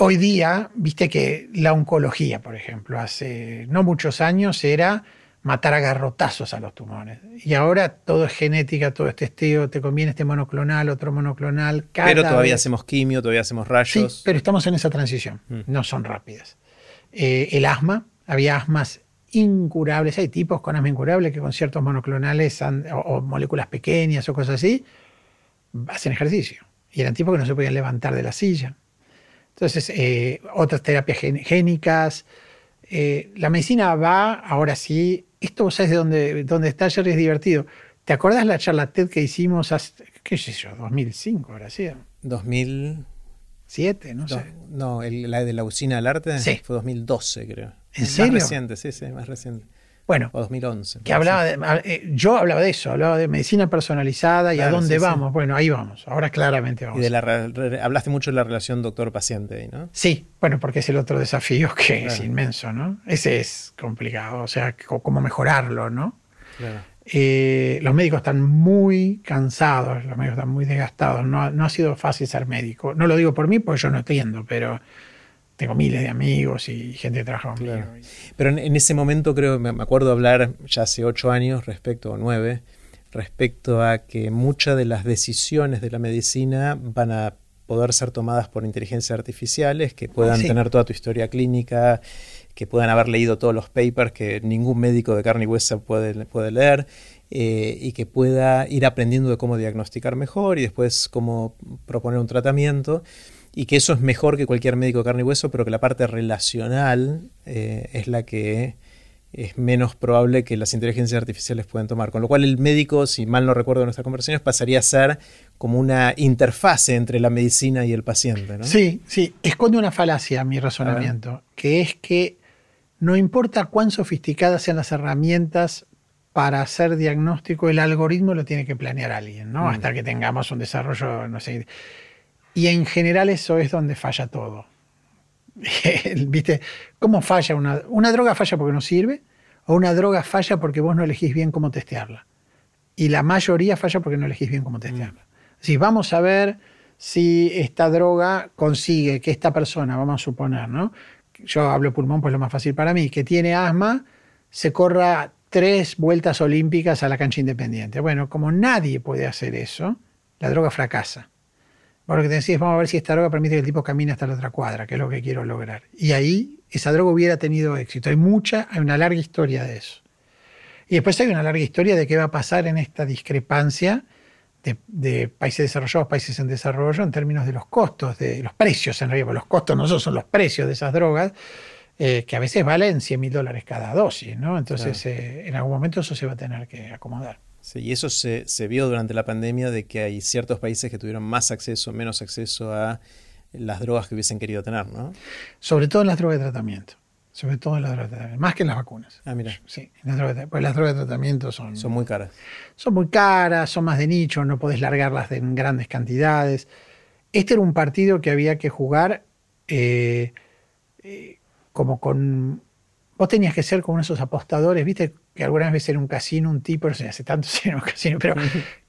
hoy día, viste que la oncología, por ejemplo, hace no muchos años era matar a garrotazos a los tumores. Y ahora todo es genética, todo es testeo, te conviene este monoclonal, otro monoclonal. pero todavía hacemos quimio, todavía hacemos rayos. Sí, pero estamos en esa transición, mm. no son rápidas. Eh, el asma, había asmas incurables. Hay tipos con asma incurable que con ciertos monoclonales o, moléculas pequeñas o cosas así hacen ejercicio. Y eran tipos que no se podían levantar de la silla. Entonces, eh, otras terapias génicas. Eh, la medicina va, ahora sí, esto vos sabés de dónde, dónde está Jerry, es divertido. ¿Te acuerdas la charla TED que hicimos hace, qué sé yo, 2005 ahora sí? 2007, no sé. No, la de la usina del arte sí. fue 2012, creo. ¿En serio? Más reciente, sí, sí, más reciente. Bueno, 2011. Que hablaba eh, yo hablaba de eso, hablaba de medicina personalizada y a dónde vamos. Bueno, ahí vamos, ahora claramente vamos. Y de la, hablaste mucho de la relación doctor-paciente, ¿no? Sí, bueno, porque es el otro desafío que es inmenso, ¿no? Ese es complicado, o sea, cómo mejorarlo, ¿no? Eh, los médicos están muy cansados, los médicos están muy desgastados. No, no ha sido fácil ser médico. No lo digo por mí, porque yo no entiendo, pero tengo miles de amigos y gente que trabaja conmigo. Pero en, ese momento creo, me acuerdo hablar ya hace ocho años, respecto, o nueve, respecto a que muchas de las decisiones de la medicina van a poder ser tomadas por inteligencias artificiales, que puedan tener toda tu historia clínica, que puedan haber leído todos los papers que ningún médico de carne y hueso puede, puede leer, eh, y que pueda ir aprendiendo de cómo diagnosticar mejor y después cómo proponer un tratamiento y que eso es mejor que cualquier médico de carne y hueso, pero que la parte relacional eh, es la que es menos probable que las inteligencias artificiales puedan tomar. Con lo cual el médico, si mal no recuerdo nuestras conversaciones, pasaría a ser como una interfase entre la medicina y el paciente. ¿no? Sí, sí, esconde una falacia mi razonamiento, que es que no importa cuán sofisticadas sean las herramientas para hacer diagnóstico, el algoritmo lo tiene que planear alguien, ¿no? Mm. Hasta que tengamos un desarrollo, no sé, y en general eso es donde falla todo. ¿Viste? ¿Cómo falla una, una droga? falla porque no sirve o una droga falla porque vos no elegís bien cómo testearla. Y la mayoría falla porque no elegís bien cómo mm. testearla. Si vamos a ver si esta droga consigue que esta persona, vamos a suponer, ¿no? Yo hablo pulmón, pues lo más fácil para mí, que tiene asma, se corra tres vueltas olímpicas a la cancha independiente. Bueno, como nadie puede hacer eso, la droga fracasa. Ahora lo que te decís, vamos a ver si esta droga permite que el tipo camine hasta la otra cuadra, que es lo que quiero lograr. Y ahí esa droga hubiera tenido éxito. Hay mucha, hay una larga historia de eso. Y después hay una larga historia de qué va a pasar en esta discrepancia de, países desarrollados, países en desarrollo, en términos de los costos, de los precios en realidad, los costos no son los precios de esas drogas, eh, que a veces valen 100 mil dólares cada dosis, ¿no? Entonces, eh, en algún momento eso se va a tener que acomodar. Sí, y eso se, vio durante la pandemia de que hay ciertos países que tuvieron más acceso, menos acceso a las drogas que hubiesen querido tener, ¿no? Sobre todo en las drogas de tratamiento. Sobre todo en las drogas de tratamiento. Más que en las vacunas. Ah, mira. Sí, las drogas de, pues las drogas de tratamiento son... Son muy caras. Son muy caras, son más de nicho, no podés largarlas en grandes cantidades. Este era un partido que había que jugar eh, eh, como con... Vos tenías que ser como esos apostadores, ¿viste? Que algunas veces en un casino un tipo, no sé, hace tanto en un casino, pero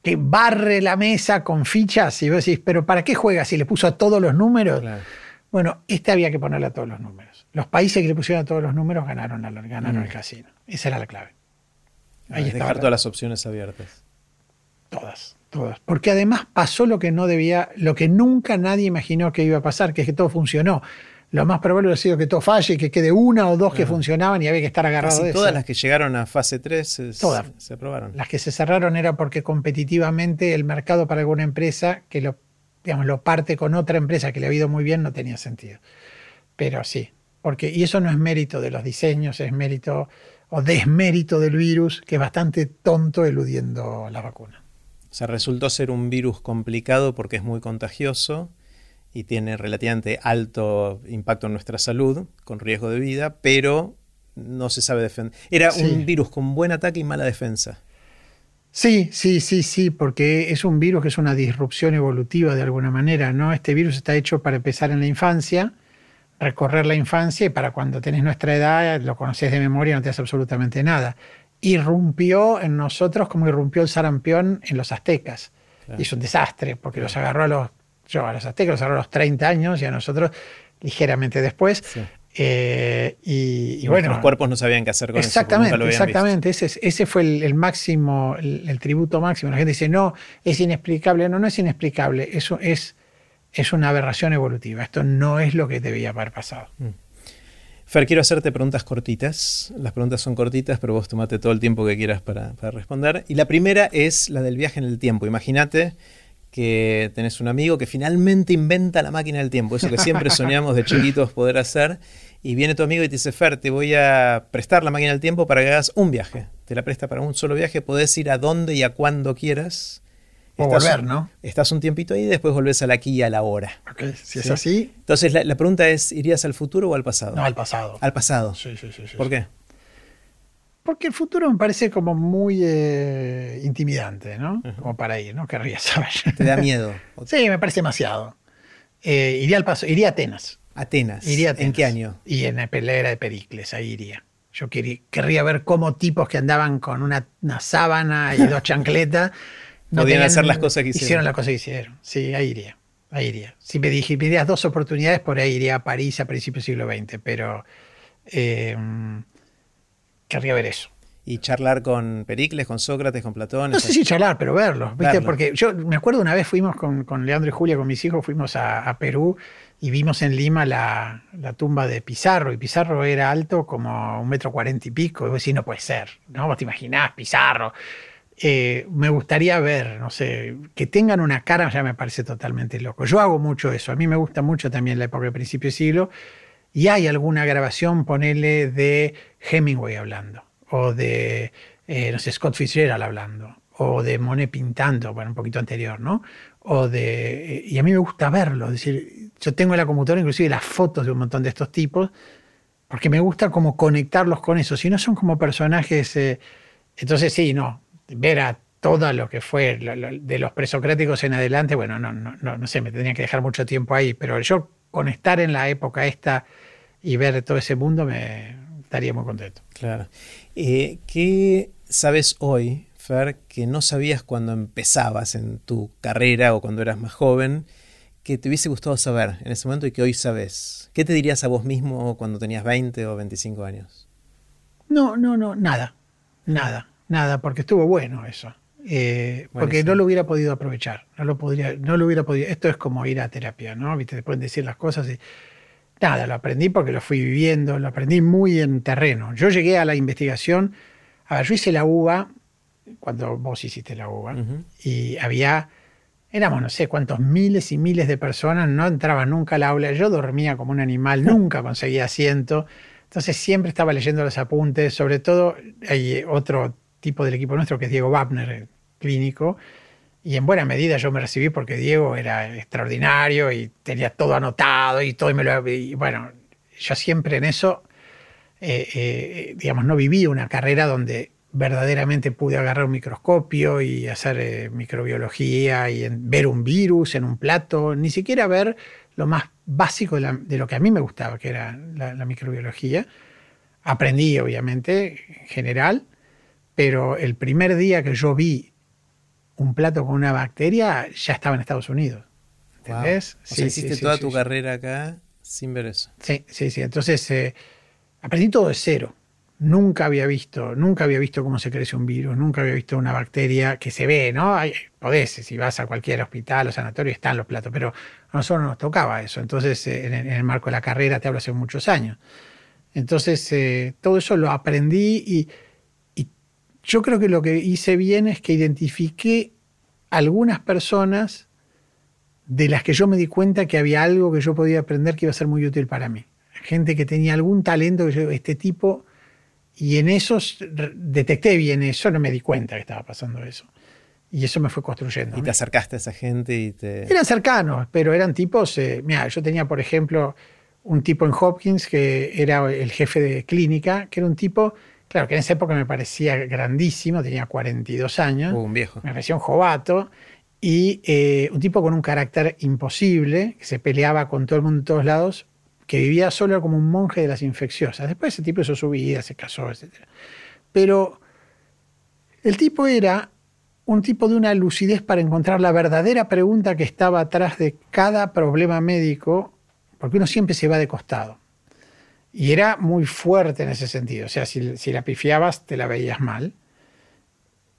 que barre la mesa con fichas y vos decís, pero ¿para qué juega si le puso a todos los números? Bueno, este había que ponerle a todos los números. Los países que le pusieron a todos los números ganaron, ganaron el casino. Esa era la clave. Ahí dejar todas las opciones abiertas. Todas, todas. Porque además pasó lo que no debía, lo que nunca nadie imaginó que iba a pasar, que es que todo funcionó lo más probable ha sido que todo falle, que quede una o dos que funcionaban y había que estar agarrado de Todas las que llegaron a fase 3 se, se, aprobaron. Las que se cerraron era porque competitivamente el mercado para alguna empresa que lo, digamos, lo parte con otra empresa que le ha ido muy bien no tenía sentido. Pero sí, porque, y eso no es mérito de los diseños, es mérito o desmérito del virus, que es bastante tonto eludiendo la vacuna. O sea, resultó ser un virus complicado porque es muy contagioso y tiene relativamente alto impacto en nuestra salud, con riesgo de vida, pero no se sabe defender. Era un virus con buen ataque y mala defensa. Sí, sí, sí, sí, porque es un virus que es una disrupción evolutiva de alguna manera, ¿no? Este virus está hecho para empezar en la infancia, recorrer la infancia y para cuando tenés nuestra edad, lo conoces de memoria, no te hace absolutamente nada. Irrumpió en nosotros como irrumpió el sarampión en los aztecas. Y es un desastre, porque los agarró a los yo a los aztecas a los 30 años y a nosotros ligeramente después. Eh, y, bueno. Los cuerpos no sabían qué hacer con exactamente, eso. Exactamente, ese, ese fue el, máximo, el, tributo máximo. La gente dice, no, es inexplicable. No, no es inexplicable. Eso es, es una aberración evolutiva. Esto no es lo que debía haber pasado. Mm. Fer, quiero hacerte preguntas cortitas. Las preguntas son cortitas, pero vos tomate todo el tiempo que quieras para, para responder. Y la primera es la del viaje en el tiempo. Imagínate que tenés un amigo que finalmente inventa la máquina del tiempo, eso que siempre soñamos de chiquitos poder hacer, y viene tu amigo y te dice, Fer, te voy a prestar la máquina del tiempo para que hagas un viaje. Te la presta para un solo viaje, podés ir a donde y a cuando quieras. O volver, ¿no? Estás un tiempito ahí y después volvés a la aquí y a la hora. Ok, si es así. Entonces la, pregunta es, ¿irías al futuro o al pasado? No, al pasado. Al pasado. Sí, sí, sí. ¿Por qué? Porque el futuro me parece como muy eh, intimidante, ¿no? Como para ir, no querría saber. ¿Te da miedo? sí, me parece demasiado. Eh, iría al paso, iría a Atenas. Atenas. Iría ¿En qué año? Y en la pelea de Pericles, ahí iría. Yo querría, ver cómo tipos que andaban con una, sábana y dos chancletas. No Podían hacer las cosas que hicieron. Hicieron las cosas que hicieron. Sí, ahí iría. Ahí iría. Si me, dije, me dos oportunidades, por ahí iría a París a principios del siglo XX, pero eh, querría ver eso. ¿Y charlar con Pericles, con Sócrates, con Platón? No sé si charlar, pero verlos. Porque yo me acuerdo una vez fuimos con, con, Leandro y Julia, con mis hijos, fuimos a, Perú y vimos en Lima la, la, tumba de Pizarro. Y Pizarro era alto como un metro cuarenta y pico. Y vos decís, no puede ser. ¿no? Vos te imaginás, Pizarro. Eh, me gustaría ver, no sé, que tengan una cara ya me parece totalmente loco. Yo hago mucho eso. A mí me gusta mucho también la época del principio de siglo. Y hay alguna grabación, ponele, de Hemingway hablando o de, eh, no sé, Scott Fitzgerald hablando, o de Monet pintando, bueno, un poquito anterior, ¿no? O de, y a mí me gusta verlo, es decir, yo tengo en la computadora inclusive las fotos de un montón de estos tipos, porque me gusta como conectarlos con eso, si no son como personajes, eh, entonces sí, no, ver a todo lo que fue de los presocráticos en adelante, bueno, no, no, no, no sé, me tendría que dejar mucho tiempo ahí, pero yo con estar en la época esta y ver todo ese mundo me estaría muy contento. Claro. Eh, ¿Qué sabes hoy, Fer, que no sabías cuando empezabas en tu carrera o cuando eras más joven, que te hubiese gustado saber en ese momento y que hoy sabes? ¿Qué te dirías a vos mismo cuando tenías 20 o 25 años? No, no, no, nada, nada, nada, porque estuvo bueno eso. Eh, porque no lo hubiera podido aprovechar, no lo podría, no lo hubiera podido. Esto es como ir a terapia, ¿no? Viste, te pueden decir las cosas y Nada, lo aprendí porque lo fui viviendo, lo aprendí muy en terreno. Yo llegué a la investigación, a ver, yo hice la UBA, cuando vos hiciste la UBA, y había, éramos no sé cuántos miles y miles de personas, no entraba nunca al aula, yo dormía como un animal, nunca conseguía asiento, entonces siempre estaba leyendo los apuntes, sobre todo hay otro tipo del equipo nuestro que es Diego Wagner, clínico, y en buena medida yo me recibí porque Diego era extraordinario y tenía todo anotado y todo. Y, me lo, bueno, yo siempre en eso, eh, eh, digamos, no viví una carrera donde verdaderamente pude agarrar un microscopio y hacer eh, microbiología y ver un virus en un plato, ni siquiera ver lo más básico de, lo que a mí me gustaba, que era la, la microbiología. Aprendí, obviamente, en general, pero el primer día que yo vi un plato con una bacteria, ya estaba en Estados Unidos. ¿Entendés? Sí, hiciste toda tu carrera acá sin ver eso. Sí, sí, sí. Entonces eh, aprendí todo de cero. Nunca había visto, nunca había visto cómo se crece un virus, nunca había visto una bacteria que se ve, ¿no? Hay, podés, si vas a cualquier hospital o sanatorio, están los platos, pero a nosotros nos tocaba eso. Entonces, eh, en, el marco de la carrera, te hablo hace muchos años. Entonces, eh, todo eso lo aprendí y yo creo que lo que hice bien es que identifiqué algunas personas de las que yo me di cuenta que había algo que yo podía aprender que iba a ser muy útil para mí. Gente que tenía algún talento que yo, este tipo, y en eso detecté bien eso, no me di cuenta que estaba pasando eso. Y eso me fue construyendo. Y te acercaste a esa gente y te... Eran cercanos, pero eran tipos, eh, mira, yo tenía, por ejemplo, un tipo en Hopkins que era el jefe de clínica, que era un tipo Claro, que en esa época me parecía grandísimo, tenía 42 años. Uh, un viejo. Me parecía un jovato. Y eh, un tipo con un carácter imposible, que se peleaba con todo el mundo en todos lados, que vivía solo como un monje de las infecciosas. Después ese tipo hizo su vida, se casó, etc. Pero el tipo era un tipo de una lucidez para encontrar la verdadera pregunta que estaba atrás de cada problema médico, porque uno siempre se va de costado. Y era muy fuerte en ese sentido. O sea, si, la pifiabas, te la veías mal.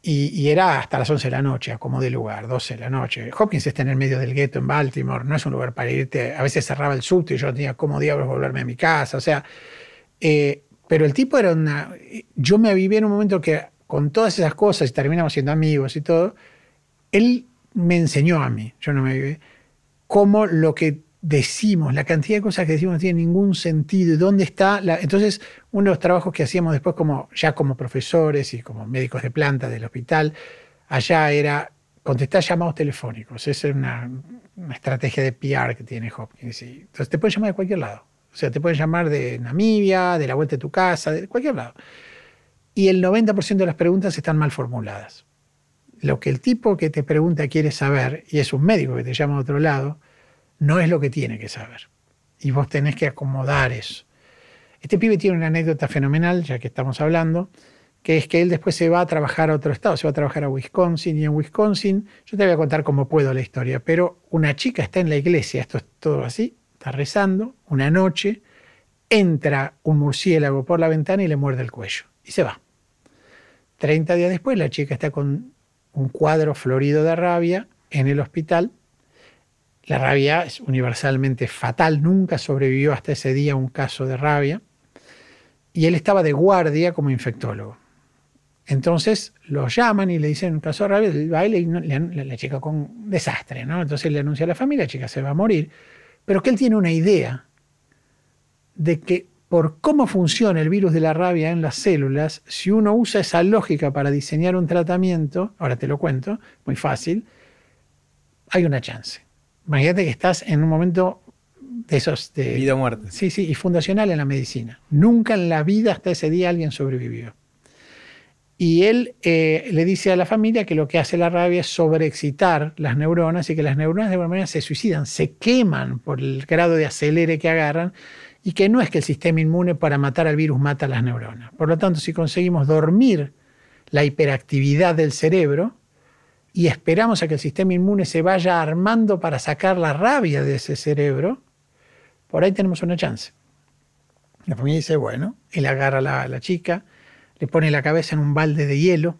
Y, era hasta las 11 de la noche, como de lugar, 12 de la noche. Hopkins está en el medio del gueto en Baltimore, no es un lugar para irte. A veces cerraba el subte y yo tenía cómo diablos volverme a mi casa. O sea, eh, pero el tipo era una. Yo me avivé en un momento que, con todas esas cosas, y terminamos siendo amigos y todo, él me enseñó a mí, yo no me avivé, cómo lo que decimos, la cantidad de cosas que decimos no tiene ningún sentido. ¿Dónde está? Entonces, uno de los trabajos que hacíamos después, como, ya como profesores y como médicos de planta del hospital, allá era contestar llamados telefónicos. Esa es una, estrategia de PR que tiene Hopkins. Entonces, te pueden llamar de cualquier lado. O sea, te pueden llamar de Namibia, de la vuelta de tu casa, de cualquier lado. y el 90% de las preguntas están mal formuladas. Lo que el tipo que te pregunta quiere saber, y es un médico que te llama a otro lado, no es lo que tiene que saber. Y vos tenés que acomodar eso. Este pibe tiene una anécdota fenomenal, ya que estamos hablando, que es que él después se va a trabajar a otro estado, se va a trabajar a Wisconsin, y en Wisconsin, yo te voy a contar cómo puedo la historia, pero una chica está en la iglesia, esto es todo así, está rezando, una noche, entra un murciélago por la ventana y le muerde el cuello, y se va. Treinta días después, la chica está con un cuadro florido de rabia en el hospital. La rabia es universalmente fatal, nunca sobrevivió hasta ese día un caso de rabia. Y él estaba de guardia como infectólogo. Entonces lo llaman y le dicen, pasó rabia, el baile y la, chica con desastre, ¿no? Entonces le anuncia a la familia, la chica se va a morir, pero que él tiene una idea de que por cómo funciona el virus de la rabia en las células, si uno usa esa lógica para diseñar un tratamiento, ahora te lo cuento, muy fácil, hay una chance. Imagínate que estás en un momento de esos de vida o muerte. Sí, sí, y fundacional en la medicina. Nunca en la vida hasta ese día alguien sobrevivió. Y él eh, le dice a la familia que lo que hace la rabia es sobreexcitar las neuronas y que las neuronas de alguna manera se suicidan, se queman por el grado de acelere que agarran y que no es que el sistema inmune para matar al virus mata las neuronas. Por lo tanto, si conseguimos dormir la hiperactividad del cerebro y esperamos a que el sistema inmune se vaya armando para sacar la rabia de ese cerebro, por ahí tenemos una chance. La familia dice, bueno, él agarra a la chica, le pone la cabeza en un balde de hielo.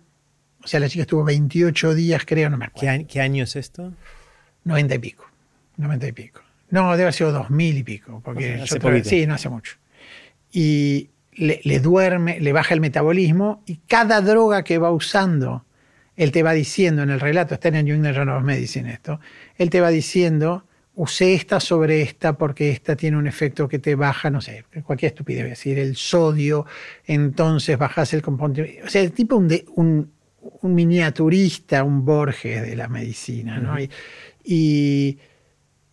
O sea, la chica estuvo 28 días, creo, no me acuerdo. ¿Qué, año es esto? 90 y pico. 90 y pico. No, debe haber sido 2000 y pico. Porque sí, no hace mucho. Y le, duerme, le baja el metabolismo y cada droga que va usando, él te va diciendo en el relato, está en el New England Journal of Medicine esto, él te va diciendo usé esta sobre esta porque esta tiene un efecto que te baja, no sé, cualquier estupidez, decir, el sodio, entonces bajas el componente. O sea, el tipo un, un, un miniaturista, un Borges de la medicina, ¿no? y,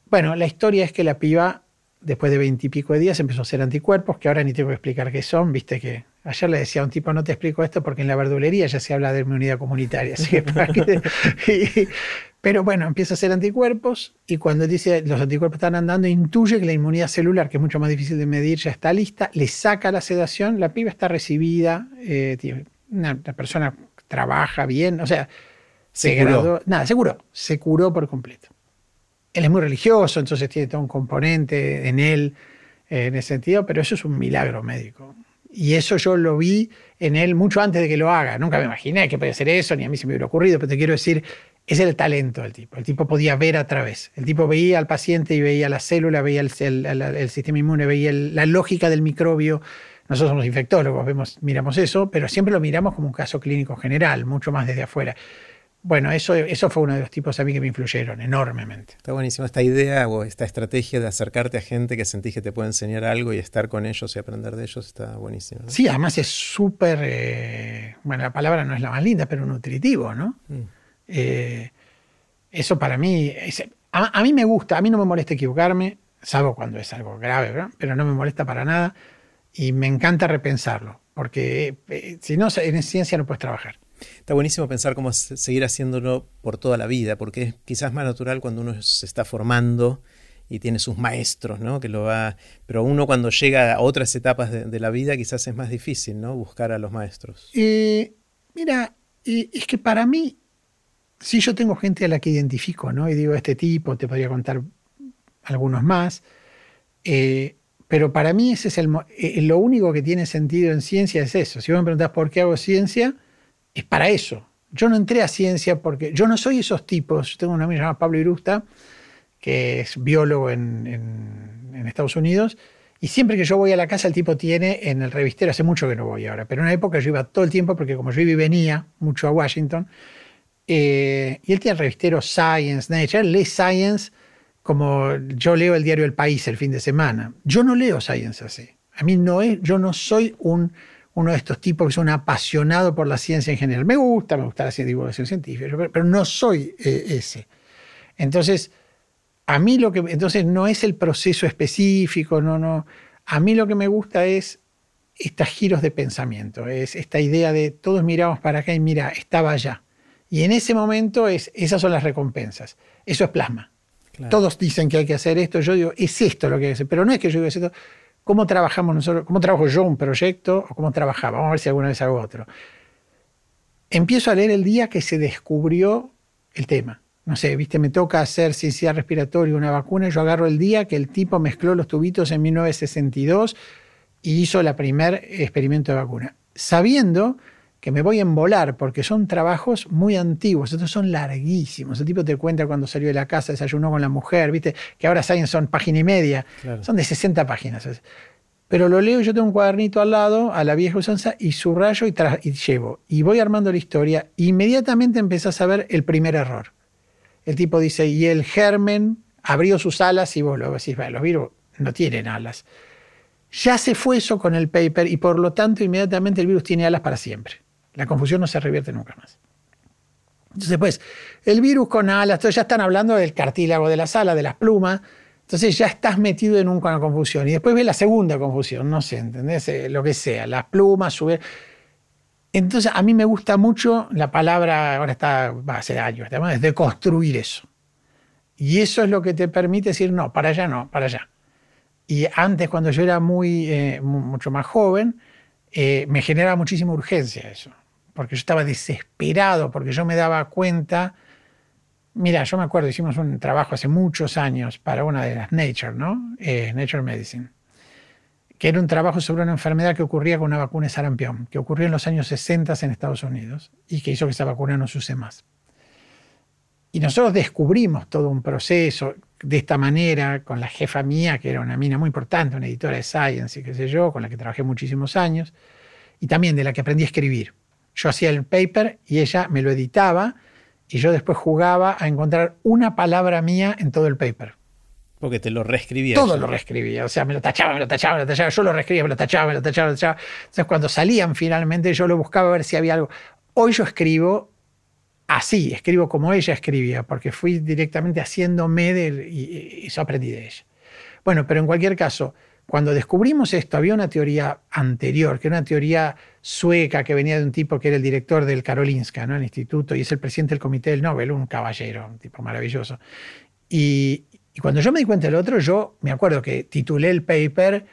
bueno, la historia es que la piba, después de veintipico de días, empezó a hacer anticuerpos, que ahora ni tengo que explicar qué son, viste que Ayer le decía a un tipo, no te explico esto porque en la verdulería ya se habla de inmunidad comunitaria. Así que, pero bueno, empieza a hacer anticuerpos y cuando dice los anticuerpos están andando, intuye que la inmunidad celular, que es mucho más difícil de medir, ya está lista, le saca la sedación, la piba está recibida, eh, una, persona trabaja bien, o sea, se, Graduó, nada, seguro, se curó por completo. Él es muy religioso, entonces tiene todo un componente en él eh, en ese sentido, pero eso es un milagro médico. Y eso yo lo vi en él mucho antes de que lo haga. Nunca me imaginé que podía hacer eso, ni a mí se me hubiera ocurrido, pero te quiero decir, es el talento del tipo. El tipo podía ver a través. El tipo veía al paciente y veía la célula, veía el, sistema inmune, veía la lógica del microbio. Nosotros somos infectólogos, vemos, miramos eso, pero siempre lo miramos como un caso clínico general, mucho más desde afuera. Bueno, eso, eso fue uno de los tipos a mí que me influyeron enormemente. Está buenísimo esta idea o esta estrategia de acercarte a gente que sentís que te puede enseñar algo y estar con ellos y aprender de ellos, está buenísimo. Sí, además es súper, eh, bueno, la palabra no es la más linda, pero nutritivo, ¿no? Mm. Eh, eso para mí, a, mí me gusta, a mí no me molesta equivocarme, salvo cuando es algo grave, pero no me molesta para nada y me encanta repensarlo, porque eh, si no, en ciencia no puedes trabajar. Está buenísimo pensar cómo seguir haciéndolo por toda la vida, porque es quizás más natural cuando uno se está formando y tiene sus maestros, ¿no? Que lo va. Pero uno cuando llega a otras etapas de, la vida, quizás es más difícil, ¿no? Buscar a los maestros. Eh, mira, es que para mí sí yo tengo gente a la que identifico, ¿no? Y digo, este tipo, te podría contar algunos más. Eh, pero para mí ese es el, eh, lo único que tiene sentido en ciencia es eso. Si vos me preguntás por qué hago ciencia, es para eso. Yo no entré a ciencia porque yo no soy esos tipos. Yo tengo un amigo llamado Pablo Irusta, que es biólogo en, Estados Unidos, y siempre que yo voy a la casa el tipo tiene en el revistero, hace mucho que no voy ahora, pero en una época yo iba todo el tiempo porque como yo iba y venía mucho a Washington, eh, y él tiene el revistero Science, Nature, él lee Science como yo leo el diario El País el fin de semana. Yo no leo Science así. A mí no es, yo no soy un, uno de estos tipos que son apasionados por la ciencia en general. Me gusta, me gusta la divulgación científica, pero, no soy eh, ese. Entonces, a mí lo que, entonces no es el proceso específico, no, no. A mí lo que me gusta es estos giros de pensamiento, es esta idea de todos miramos para acá y mira, estaba allá. Y en ese momento es, esas son las recompensas. Eso es plasma. Todos dicen que hay que hacer esto, yo digo, es esto lo que hay que hacer, pero no es que yo diga esto. ¿Cómo trabajamos nosotros? ¿Cómo trabajo yo un proyecto o cómo trabajaba? Vamos a ver si alguna vez hago otro. Empiezo a leer el día que se descubrió el tema. No sé, viste, me toca hacer ciencia respiratoria, una vacuna, yo agarro el día que el tipo mezcló los tubitos en 1962 y hizo el primer experimento de vacuna, sabiendo que me voy a embolar porque son trabajos muy antiguos, estos son larguísimos. El tipo te cuenta cuando salió de la casa, desayunó con la mujer, viste, que ahora saben son página y media, son de 60 páginas. Pero lo leo, yo tengo un cuadernito al lado, a la vieja usanza, y subrayo y, y llevo. Y voy armando la historia. Inmediatamente empezás a ver el primer error. El tipo dice, y el germen abrió sus alas y vos lo decís, los virus no tienen alas. Ya se fue eso con el paper y por lo tanto inmediatamente el virus tiene alas para siempre. La confusión no se revierte nunca más. Entonces, pues, el virus con alas, entonces ya están hablando del cartílago de las alas, de las plumas, entonces ya estás metido en una confusión. Y después ves la segunda confusión, no sé, ¿entendés? Eh, lo que sea, las plumas, subir. Entonces, a mí me gusta mucho la palabra, ahora está, va a ser años, es de construir eso. Y eso es lo que te permite decir, no, para allá no, para allá. Y antes, cuando yo era muy, eh, mucho más joven, eh, me generaba muchísima urgencia eso, porque yo estaba desesperado, porque yo me daba cuenta, mira, yo me acuerdo, hicimos un trabajo hace muchos años para una de las Nature, ¿no? Eh, Nature Medicine, que era un trabajo sobre una enfermedad que ocurría con una vacuna de sarampión, que ocurrió en los años 60 en Estados Unidos y que hizo que esa vacuna no se use más. Y nosotros descubrimos todo un proceso de esta manera con la jefa mía, que era una mina muy importante, una editora de Science y qué sé yo, con la que trabajé muchísimos años, y también de la que aprendí a escribir. Yo hacía el paper y ella me lo editaba y yo después jugaba a encontrar una palabra mía en todo el paper. Porque te lo reescribía. Todo lo reescribía, o sea, me lo tachaba, me lo tachaba, me lo tachaba, yo lo reescribía, me lo tachaba, me lo tachaba, me lo tachaba. Entonces cuando salían finalmente yo lo buscaba a ver si había algo. Hoy yo escribo así, escribo como ella escribía, porque fui directamente haciéndome de, y, eso aprendí de ella. Bueno, pero en cualquier caso, cuando descubrimos esto, había una teoría anterior, que era una teoría sueca que venía de un tipo que era el director del Karolinska, ¿no? el instituto, y es el presidente del comité del Nobel, un caballero, un tipo maravilloso. Y, y cuando yo me di cuenta del otro, yo me acuerdo que titulé el paper,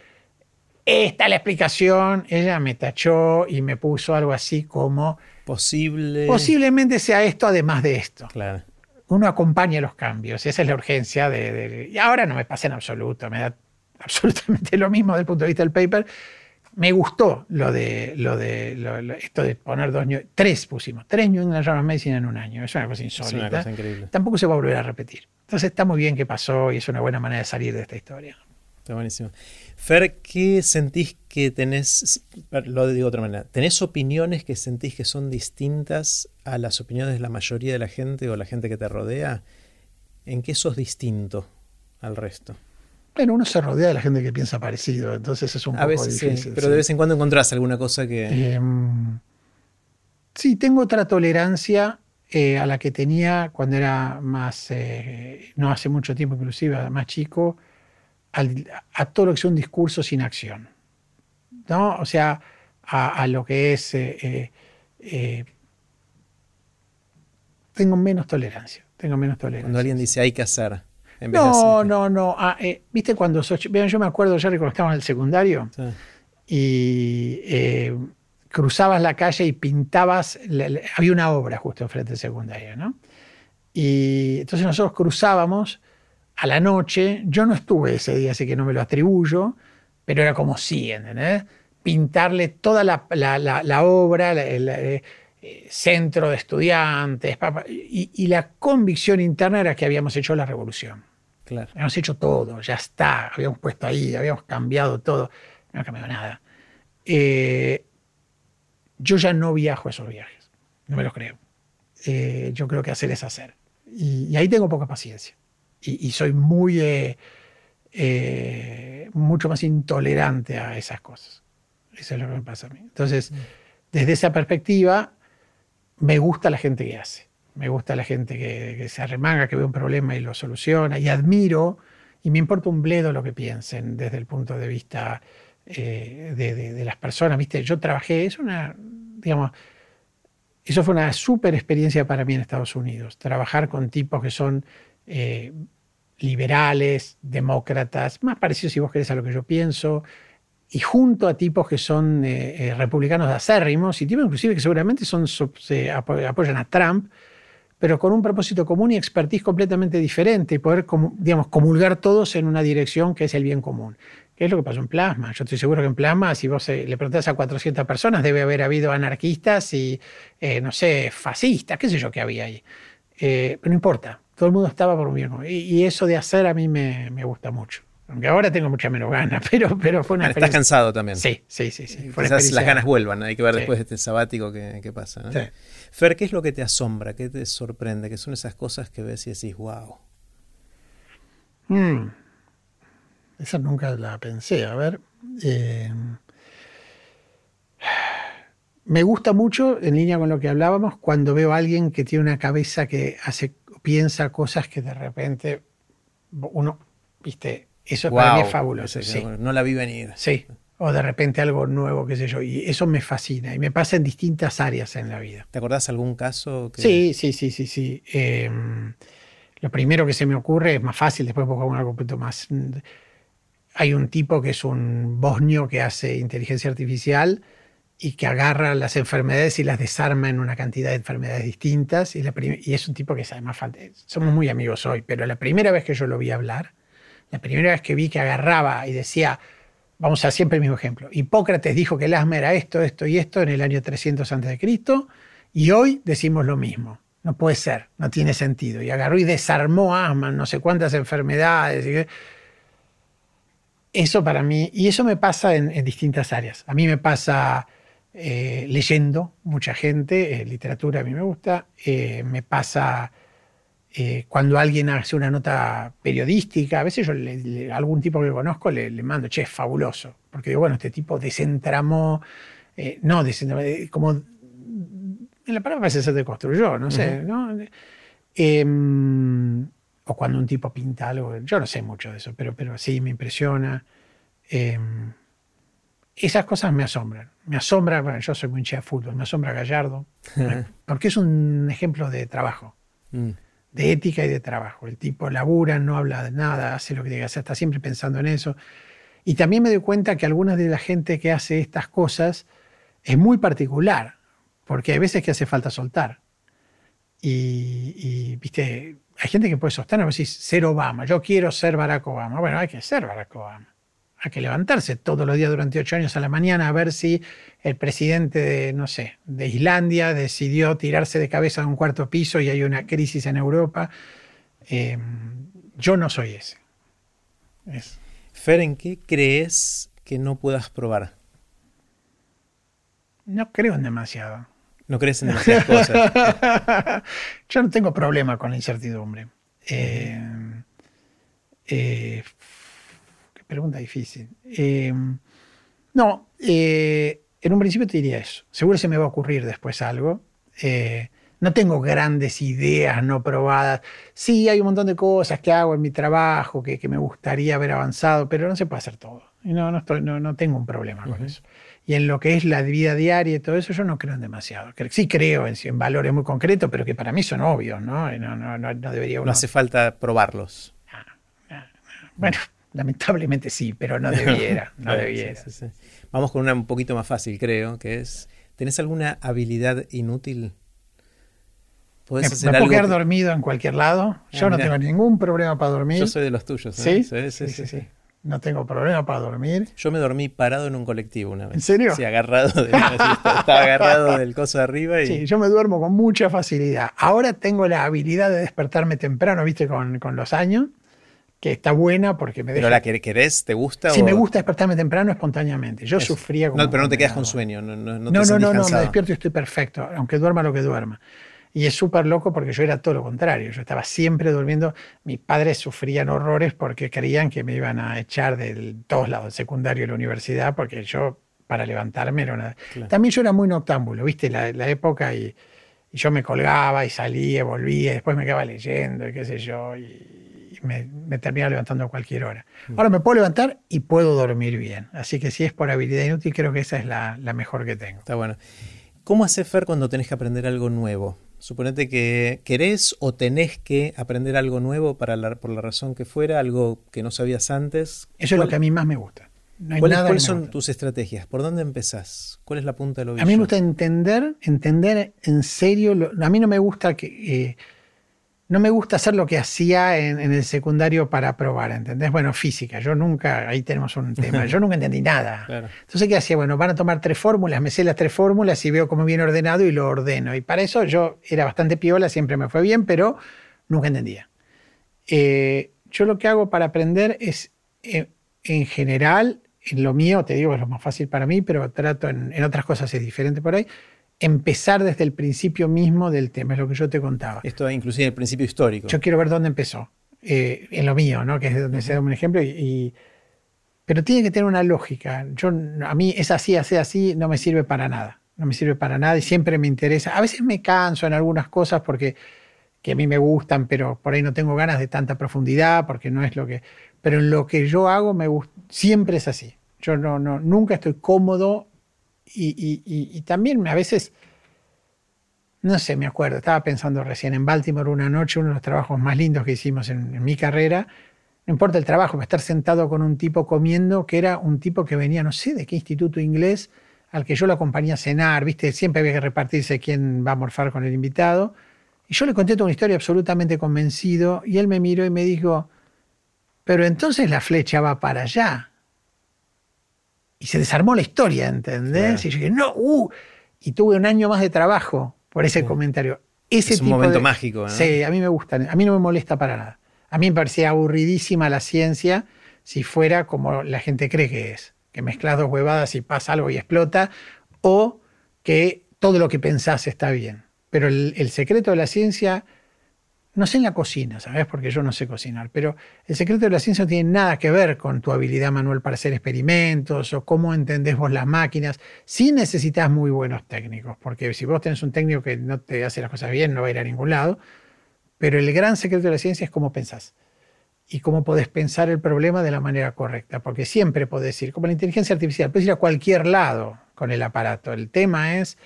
esta es la explicación, ella me tachó y me puso algo así como Posible. Posiblemente sea esto además de esto. Claro. Uno acompaña los cambios, esa es la urgencia de, Y ahora no me pasa en absoluto, me da absolutamente lo mismo desde el punto de vista del paper. Me gustó lo de, lo de esto de poner dos tres pusimos, tres New England Journal of Medicine en un año. Es una cosa insólita. Es una cosa increíble. Tampoco se va a volver a repetir. Entonces está muy bien que pasó y es una buena manera de salir de esta historia. Está buenísimo. Fer, ¿qué sentís que tenés, lo digo de otra manera, ¿tenés opiniones que sentís que son distintas a las opiniones de la mayoría de la gente o la gente que te rodea? ¿En qué sos distinto al resto? Bueno, uno se rodea de la gente que piensa parecido, entonces es un a poco veces, difícil. pero de vez en cuando encontrás alguna cosa que... Em, sí, tengo otra tolerancia eh, a la que tenía cuando era más, eh, no hace mucho tiempo inclusive, más chico, a todo lo que es un discurso sin acción. ¿no? O sea, a, lo que es... Eh, tengo menos tolerancia. Tengo menos tolerancia. Cuando alguien dice hay que hacer. No, no, no, ah, ¿Viste cuando Vean, yo me acuerdo ya cuando estábamos en el secundario y cruzabas la calle y pintabas. había una obra justo enfrente del secundario, ¿no? Y entonces nosotros cruzábamos a la noche, yo no estuve ese día, así que no me lo atribuyo, pero era como sí, ¿entendés? Pintarle toda la, obra, el, eh, centro de estudiantes, y, la convicción interna era que habíamos hecho la revolución. Claro. Habíamos hecho todo, ya está, habíamos puesto ahí, habíamos cambiado todo, no ha cambiado nada. Eh, yo ya no viajo esos viajes, no me lo creo. Eh, yo creo que hacer es hacer. y ahí tengo poca paciencia y, soy muy, eh, eh, mucho más intolerante a esas cosas. Eso es lo que me pasa a mí. Entonces, mm. desde esa perspectiva, me gusta la gente que hace. Me gusta la gente que, se arremanga, que ve un problema y lo soluciona. Y admiro, y me importa un bledo lo que piensen desde el punto de vista eh, de, las personas, ¿viste? Yo trabajé, es una, digamos, eso fue una súper experiencia para mí en Estados Unidos, trabajar con tipos que son eh, liberales, demócratas, más parecidos si vos querés a lo que yo pienso, y junto a tipos que son eh, republicanos acérrimos, y tipos inclusive que seguramente son, se apoyan a Trump, pero con un propósito común y expertise completamente diferente y poder, digamos, comulgar todos en una dirección que es el bien común. ¿Qué es lo que pasó en Plasma? Yo estoy seguro que en Plasma, si vos eh, le preguntás a 400 personas, debe haber habido anarquistas y, eh, no sé, fascistas, qué sé yo qué había ahí. Eh, pero no importa, todo el mundo estaba por un bien común. Y, eso de hacer a mí me, me, gusta mucho. Aunque ahora tengo mucha menos ganas, pero, pero fue una Estás cansado también. Sí, sí, sí. sí. Quizás las ganas vuelvan, hay que ver después de este sabático qué, pasa. Sí. Fer, ¿qué es lo que te asombra? ¿Qué te sorprende? ¿Qué son esas cosas que ves y decís, wow? Mm. Esa nunca la pensé. A ver. Eh, me gusta mucho, en línea con lo que hablábamos, cuando veo a alguien que tiene una cabeza que hace, piensa cosas que de repente uno, viste, eso para mí es fabuloso. No la vi venir. Sí o de repente algo nuevo, qué sé yo. Y eso me fascina y me pasa en distintas áreas en la vida. ¿Te acordás algún caso? Sí, sí, sí, sí, sí. Em, lo primero que se me ocurre es más fácil, después pongo algo un poquito más... Hay un tipo que es un bosnio que hace inteligencia artificial y que agarra las enfermedades y las desarma en una cantidad de enfermedades distintas. Y, y es un tipo que además, somos muy amigos hoy, pero la primera vez que yo lo vi hablar, la primera vez que vi que agarraba y decía, Vamos a siempre el mismo ejemplo. Hipócrates dijo que el asma era esto, esto y esto en el año 300 a.C. y hoy decimos lo mismo. No puede ser, no tiene sentido. Y agarró y desarmó asma, no sé cuántas enfermedades. Eso para mí, y eso me pasa en, distintas áreas. A mí me pasa eh, leyendo mucha gente, eh, literatura a mí me gusta, eh, me pasa eh, cuando alguien hace una nota periodística, a veces yo a algún tipo que conozco le, mando, che, es fabuloso, porque digo, bueno, este tipo desentramó, eh, no desentramó, eh, como en la palabra parece se deconstruyó, no sé, ¿no? Em, o cuando un tipo pinta algo, yo no sé mucho de eso, pero, pero sí me impresiona. Em, esas cosas me asombran. Me asombra, bueno, yo soy muy hincha de fútbol, me asombra Gallardo, porque es un ejemplo de trabajo. Mm de ética y de trabajo. El tipo labura, no habla de nada, hace lo que tiene que hacer, está siempre pensando en eso. Y también me doy cuenta que algunas de la gente que hace estas cosas es muy particular, porque hay veces que hace falta soltar. Y, viste, hay gente que puede sostener, decir, ser Obama, yo quiero ser Barack Obama. Bueno, hay que ser Barack Obama hay que levantarse todos los días durante ocho años a la mañana a ver si el presidente de, no sé, de Islandia decidió tirarse de cabeza de un cuarto piso y hay una crisis en Europa. Eh, yo no soy ese. Fer, ¿en qué crees que no puedas probar? No creo en demasiado. No crees en demasiadas cosas. yo no tengo problema con la incertidumbre. Eh, eh, Pregunta difícil. Eh, no, eh, en un principio te diría eso. Seguro se me va a ocurrir después algo. Eh, no tengo grandes ideas no probadas. Sí, hay un montón de cosas que hago en mi trabajo que, me gustaría haber avanzado, pero no se puede hacer todo. no, no, estoy, no, no tengo un problema con eso. Y en lo que es la vida diaria y todo eso, yo no creo en demasiado. Sí creo en, en valores muy concretos, pero que para mí son obvios, ¿no? No, no, no, debería No hace falta probarlos. Ah, ah, ah. bueno, Lamentablemente sí, pero no debiera. No debiera. Vamos con una un poquito más fácil, creo, que es, ¿tenés alguna habilidad inútil? ¿Puedes hacer me puedo quedar dormido en cualquier lado. Ah, Yo no tengo ningún problema para dormir. Yo soy de los tuyos. ¿Sí? Sí, sí, sí, No tengo problema para dormir. Yo me dormí parado en un colectivo una vez. ¿En serio? Sí, agarrado, estaba agarrado del coso de arriba. Y... Sí, yo me duermo con mucha facilidad. Ahora tengo la habilidad de despertarme temprano, viste, con, con los años que está buena porque me deja... ¿Pero la que querés? ¿Te gusta? Sí, me gusta despertarme temprano espontáneamente. Yo sufría como... No, pero no te quedas con sueño. No, no, no, no, no, no, me despierto y estoy perfecto, aunque duerma lo que duerma. Y es súper loco porque yo era todo lo contrario. Yo estaba siempre durmiendo. Mis padres sufrían horrores porque creían que me iban a echar de todos lados, el secundario y la universidad, porque yo, para levantarme, era una... También yo era muy noctámbulo, ¿viste? La, la época y, y, yo me colgaba y salía, volvía, después me quedaba leyendo y qué sé yo. Y, me, termina levantando a cualquier hora. Mm. Ahora me puedo levantar y puedo dormir bien. Así que si es por habilidad inútil, creo que esa es la, mejor que tengo. Está bueno. ¿Cómo hace Fer cuando tenés que aprender algo nuevo? Suponete que querés o tenés que aprender algo nuevo para por la razón que fuera, algo que no sabías antes. Eso es lo que a mí más me gusta. ¿Cuáles, son tus estrategias? ¿Por dónde empezás? ¿Cuál es la punta del ovillo? A mí me gusta entender, entender en serio. a mí no me gusta que eh, no me gusta hacer lo que hacía en, el secundario para probar, ¿entendés? Bueno, física, yo nunca, ahí tenemos un tema, yo nunca entendí nada. Entonces, ¿qué hacía? Bueno, van a tomar tres fórmulas, me sé las tres fórmulas y veo cómo viene ordenado y lo ordeno. Y para eso yo era bastante piola, siempre me fue bien, pero nunca entendía. Eh, yo lo que hago para aprender es, eh, en general, en lo mío, te digo, es lo más fácil para mí, pero trato en, en otras cosas es diferente por ahí empezar desde el principio mismo del tema, es lo que yo te contaba. Esto inclusive el principio histórico. Yo quiero ver dónde empezó, eh, en lo mío, ¿no? que es donde se da un ejemplo, y, pero tiene que tener una lógica. Yo, a mí es así, así, así, no me sirve para nada. No me sirve para nada y siempre me interesa. A veces me canso en algunas cosas porque que a mí me gustan, pero por ahí no tengo ganas de tanta profundidad porque no es lo que... Pero en lo que yo hago me siempre es así. Yo no, no, nunca estoy cómodo y, también a veces, no sé, me acuerdo, estaba pensando recién en Baltimore una noche, uno de los trabajos más lindos que hicimos en, mi carrera. No importa el trabajo, estar sentado con un tipo comiendo, que era un tipo que venía, no sé de qué instituto inglés, al que yo lo acompañé a cenar, ¿viste? Siempre había que repartirse quién va a morfar con el invitado. Y yo le conté toda una historia absolutamente convencido, y él me miró y me dijo, pero entonces la flecha va para allá y se desarmó la historia, ¿entendés? Y yo dije, no, uh, y tuve un año más de trabajo por ese comentario. Ese es un momento mágico, ¿no? Sí, a mí me gusta, a mí no me molesta para nada. A mí me parecía aburridísima la ciencia si fuera como la gente cree que es, que mezclas dos huevadas y pasa algo y explota, o que todo lo que pensás está bien. Pero el secreto de la ciencia no sé en la cocina, ¿sabes? Porque yo no sé cocinar, pero el secreto de la ciencia no tiene nada que ver con tu habilidad manual para hacer experimentos o cómo entendés vos las máquinas. Sí necesitas muy buenos técnicos, porque si vos tenés un técnico que no te hace las cosas bien, no va a ir a ningún lado. Pero el gran secreto de la ciencia es cómo pensás y cómo podés pensar el problema de la manera correcta, porque siempre podés ir, como la inteligencia artificial, puedes ir a cualquier lado con el aparato. El tema es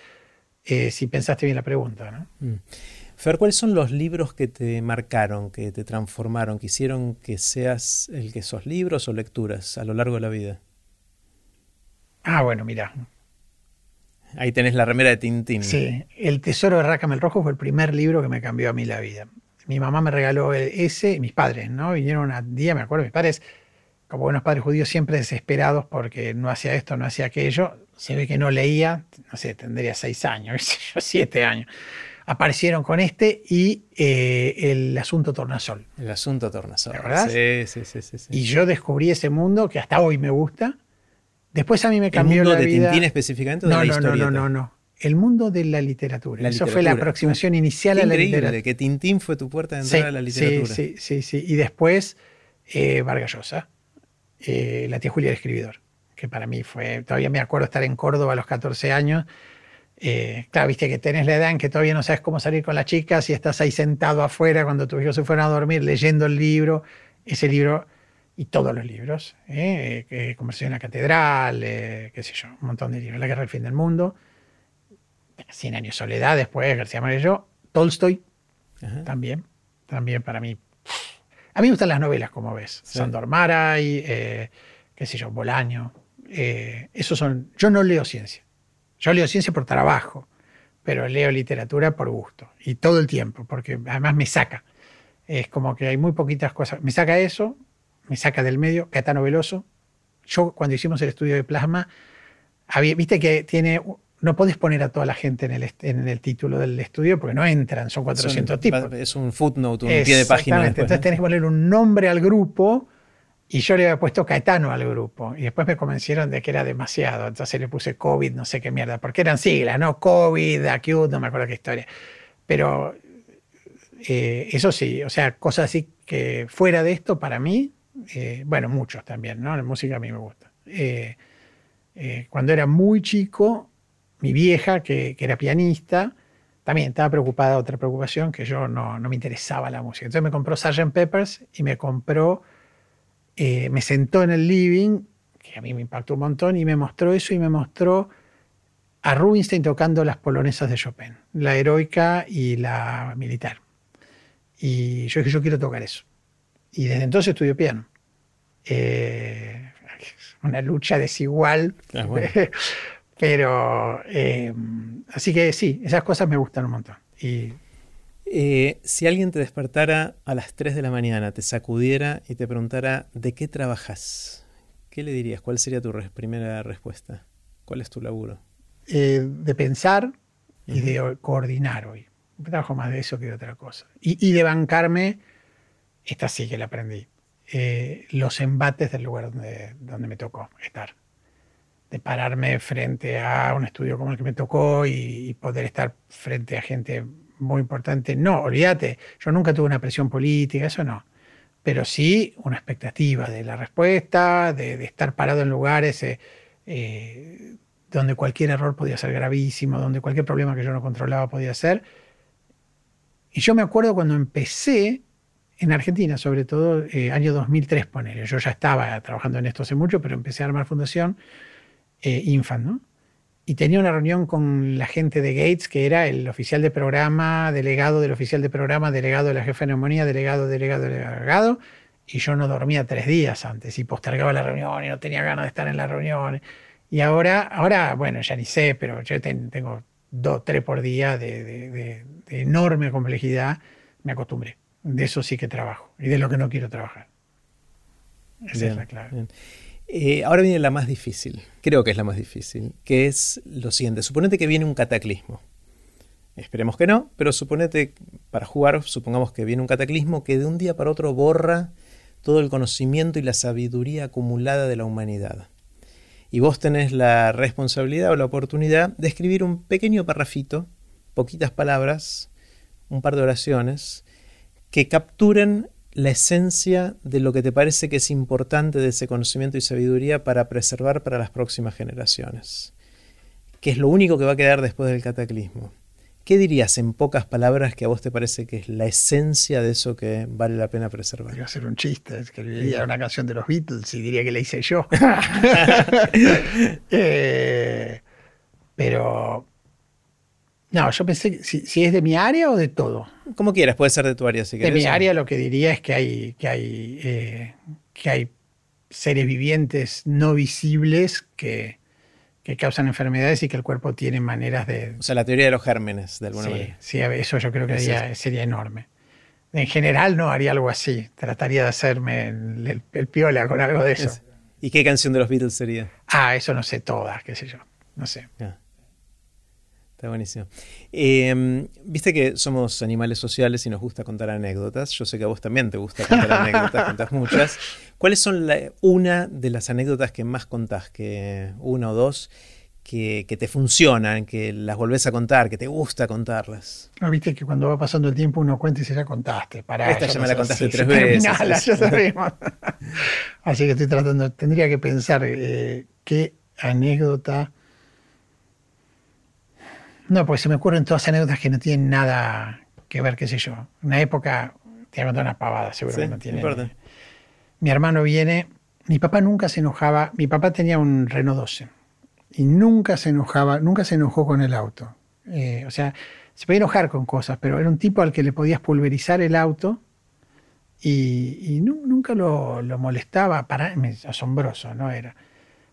eh, si pensaste bien la pregunta. ¿no? Mm. Fer, ¿cuáles son los libros que te marcaron, que te transformaron, que hicieron que seas el que sos libros o lecturas a lo largo de la vida? Ah, bueno, mira. Ahí tenés la remera de Tintín. Sí, El Tesoro de Rácame Rojo fue el primer libro que me cambió a mí la vida. Mi mamá me regaló ese, mis padres, ¿no? Vinieron un día, me acuerdo, mis padres, como buenos padres judíos, siempre desesperados porque no hacía esto, no hacía aquello. Se ve que no leía, no sé, tendría seis años, siete años aparecieron con este y eh, el asunto Tornasol. El asunto Tornasol. ¿Verdad? Sí, sí, sí, sí, Y yo descubrí ese mundo que hasta hoy me gusta. Después a mí me cambió ¿El mundo de Tintín específicamente o de no, la no, no, no, no, El mundo de la literatura. Eso fue la aproximación inicial a la literatura. que Tintín fue tu puerta de entrada a la literatura. Sí, sí, sí. Y después eh, Vargas Llosa, eh, la tía Julia del escribidor, que para mí fue, todavía me acuerdo estar en Córdoba a los 14 años eh, claro, viste que tenés la edad en que todavía no sabes cómo salir con las chicas y estás ahí sentado afuera cuando tus hijos se fueron a dormir leyendo el libro, ese libro y todos los libros, ¿eh? eh Conversación en la Catedral, eh, qué sé yo, un montón de libros, La Guerra del Fin del Mundo, Cien Años de Soledad, después García Amarillo, Tolstoy, también, también para mí. A mí me gustan las novelas, como ves, Sandor Maray, qué sé yo, Bolaño, esos son, yo no leo ciencia yo leo ciencia por trabajo, pero leo literatura por gusto. Y todo el tiempo, porque además me saca. Es como que hay muy poquitas cosas. Me saca eso, me saca del medio, Catano Veloso. Yo cuando hicimos el estudio de plasma, había, viste que tiene no podés poner a toda la gente en el, en el título del estudio porque no entran, son 400 tipos. Es un footnote, un pie de página. Entonces tenés que poner un nombre al grupo y yo le había puesto Caetano al grupo. Y después me convencieron de que era demasiado. Entonces le puse COVID, no sé qué mierda. Porque eran siglas, ¿no? COVID, acute, no me acuerdo qué historia. Pero eh, eso sí, o sea, cosas así que fuera de esto, para mí, eh, bueno, muchos también, ¿no? La música a mí me gusta. Eh, cuando era muy chico, mi vieja, que, que, era pianista, también estaba preocupada, otra preocupación, que yo no, no me interesaba la música. Entonces me compró Sgt. Peppers y me compró, eh, me sentó en el living, que a mí me impactó un montón, y me mostró eso y me mostró a Rubinstein tocando las polonesas de Chopin, la heroica y la militar. Y yo dije, yo quiero tocar eso. Y desde entonces estudio piano. Eh, una lucha desigual. Ah, pero, eh, así que sí, esas cosas me gustan un montón. Y, eh, si alguien te despertara a las 3 de la mañana, te sacudiera y te preguntara de qué trabajas, ¿qué le dirías? ¿Cuál sería tu primera respuesta? ¿Cuál es tu laburo? Eh, de pensar y de coordinar hoy. Trabajo más de eso que de otra cosa. Y, de bancarme, esta sí que la aprendí, los embates del lugar donde, donde me tocó estar de pararme frente a un estudio como el que me tocó y, poder estar frente a gente muy importante. No, olvídate, yo nunca tuve una presión política, eso no. Pero sí una expectativa de la respuesta, de, estar parado en lugares eh, eh, donde cualquier error podía ser gravísimo, donde cualquier problema que yo no controlaba podía ser. Y yo me acuerdo cuando empecé en Argentina, sobre todo eh, año 2003, poner. Yo ya estaba trabajando en esto hace mucho, pero empecé a armar fundación eh, Infant, ¿no? Y tenía una reunión con la gente de Gates, que era el oficial de programa, delegado del oficial de programa, delegado de la jefa de neumonía, delegado, delegado, delegado. Y yo no dormía tres días antes y postergaba la reunión y no tenía ganas de estar en la reunión. Y ahora, ahora bueno, ya ni sé, pero yo tengo dos, tres por día de, enorme complejidad. Me acostumbré. De eso sí que trabajo y de lo que no quiero trabajar. Esa es la clave. Eh, ahora viene la más difícil, creo que es la más difícil, que es lo siguiente. Suponete que viene un cataclismo. Esperemos que no, pero suponete, para jugar, supongamos que viene un cataclismo que de un día para otro borra todo el conocimiento y la sabiduría acumulada de la humanidad. Y vos tenés la responsabilidad o la oportunidad de escribir un pequeño parrafito, poquitas palabras, un par de oraciones, que capturen la esencia de lo que te parece que es importante de ese conocimiento y sabiduría para preservar para las próximas generaciones, que es lo único que va a quedar después del cataclismo. ¿Qué dirías en pocas palabras que a vos te parece que es la esencia de eso que vale la pena preservar? Iba a ser un chiste, escribiría una canción de los Beatles y diría que la hice yo. Eh, pero no, yo pensé si, es de mi área o de todo. Como quieras, puede ser de tu área si De mi área lo que diría es que hay, que hay, eh, que hay seres vivientes no visibles que, causan enfermedades y que el cuerpo tiene maneras de... O sea, la teoría de los gérmenes, de alguna manera. Sí, eso yo creo que sería enorme. En general no haría algo así. Trataría de hacerme el, piola con algo de eso. ¿Y qué canción de los Beatles sería? Ah, eso no sé todas, qué sé yo. No sé. Está buenísimo. Em, viste que somos animales sociales y nos gusta contar anécdotas. Yo sé que a vos también te gusta contar anécdotas, contás muchas. ¿Cuáles son una de las anécdotas que más contás? Que una o dos que, te funcionan, que las volvés a contar, que te gusta contarlas. No, viste que cuando va pasando el tiempo uno cuenta y se ya contaste. Para Esta ya me la contaste tres veces. ya sabemos. así que estoy tratando, tendría que pensar eh, qué anécdota no, porque se me ocurren todas anécdotas que no tienen nada que ver, qué sé yo. Una época, te voy una pavada, seguro que no tiene. Mi hermano viene, mi papá nunca se enojaba, mi papá tenía un Renault 12 y nunca se enojaba, nunca se enojó con el auto. Eh, o sea, se podía enojar con cosas, pero era un tipo al que le podías pulverizar el auto y, nunca lo, lo, molestaba. Para, asombroso, ¿no? Era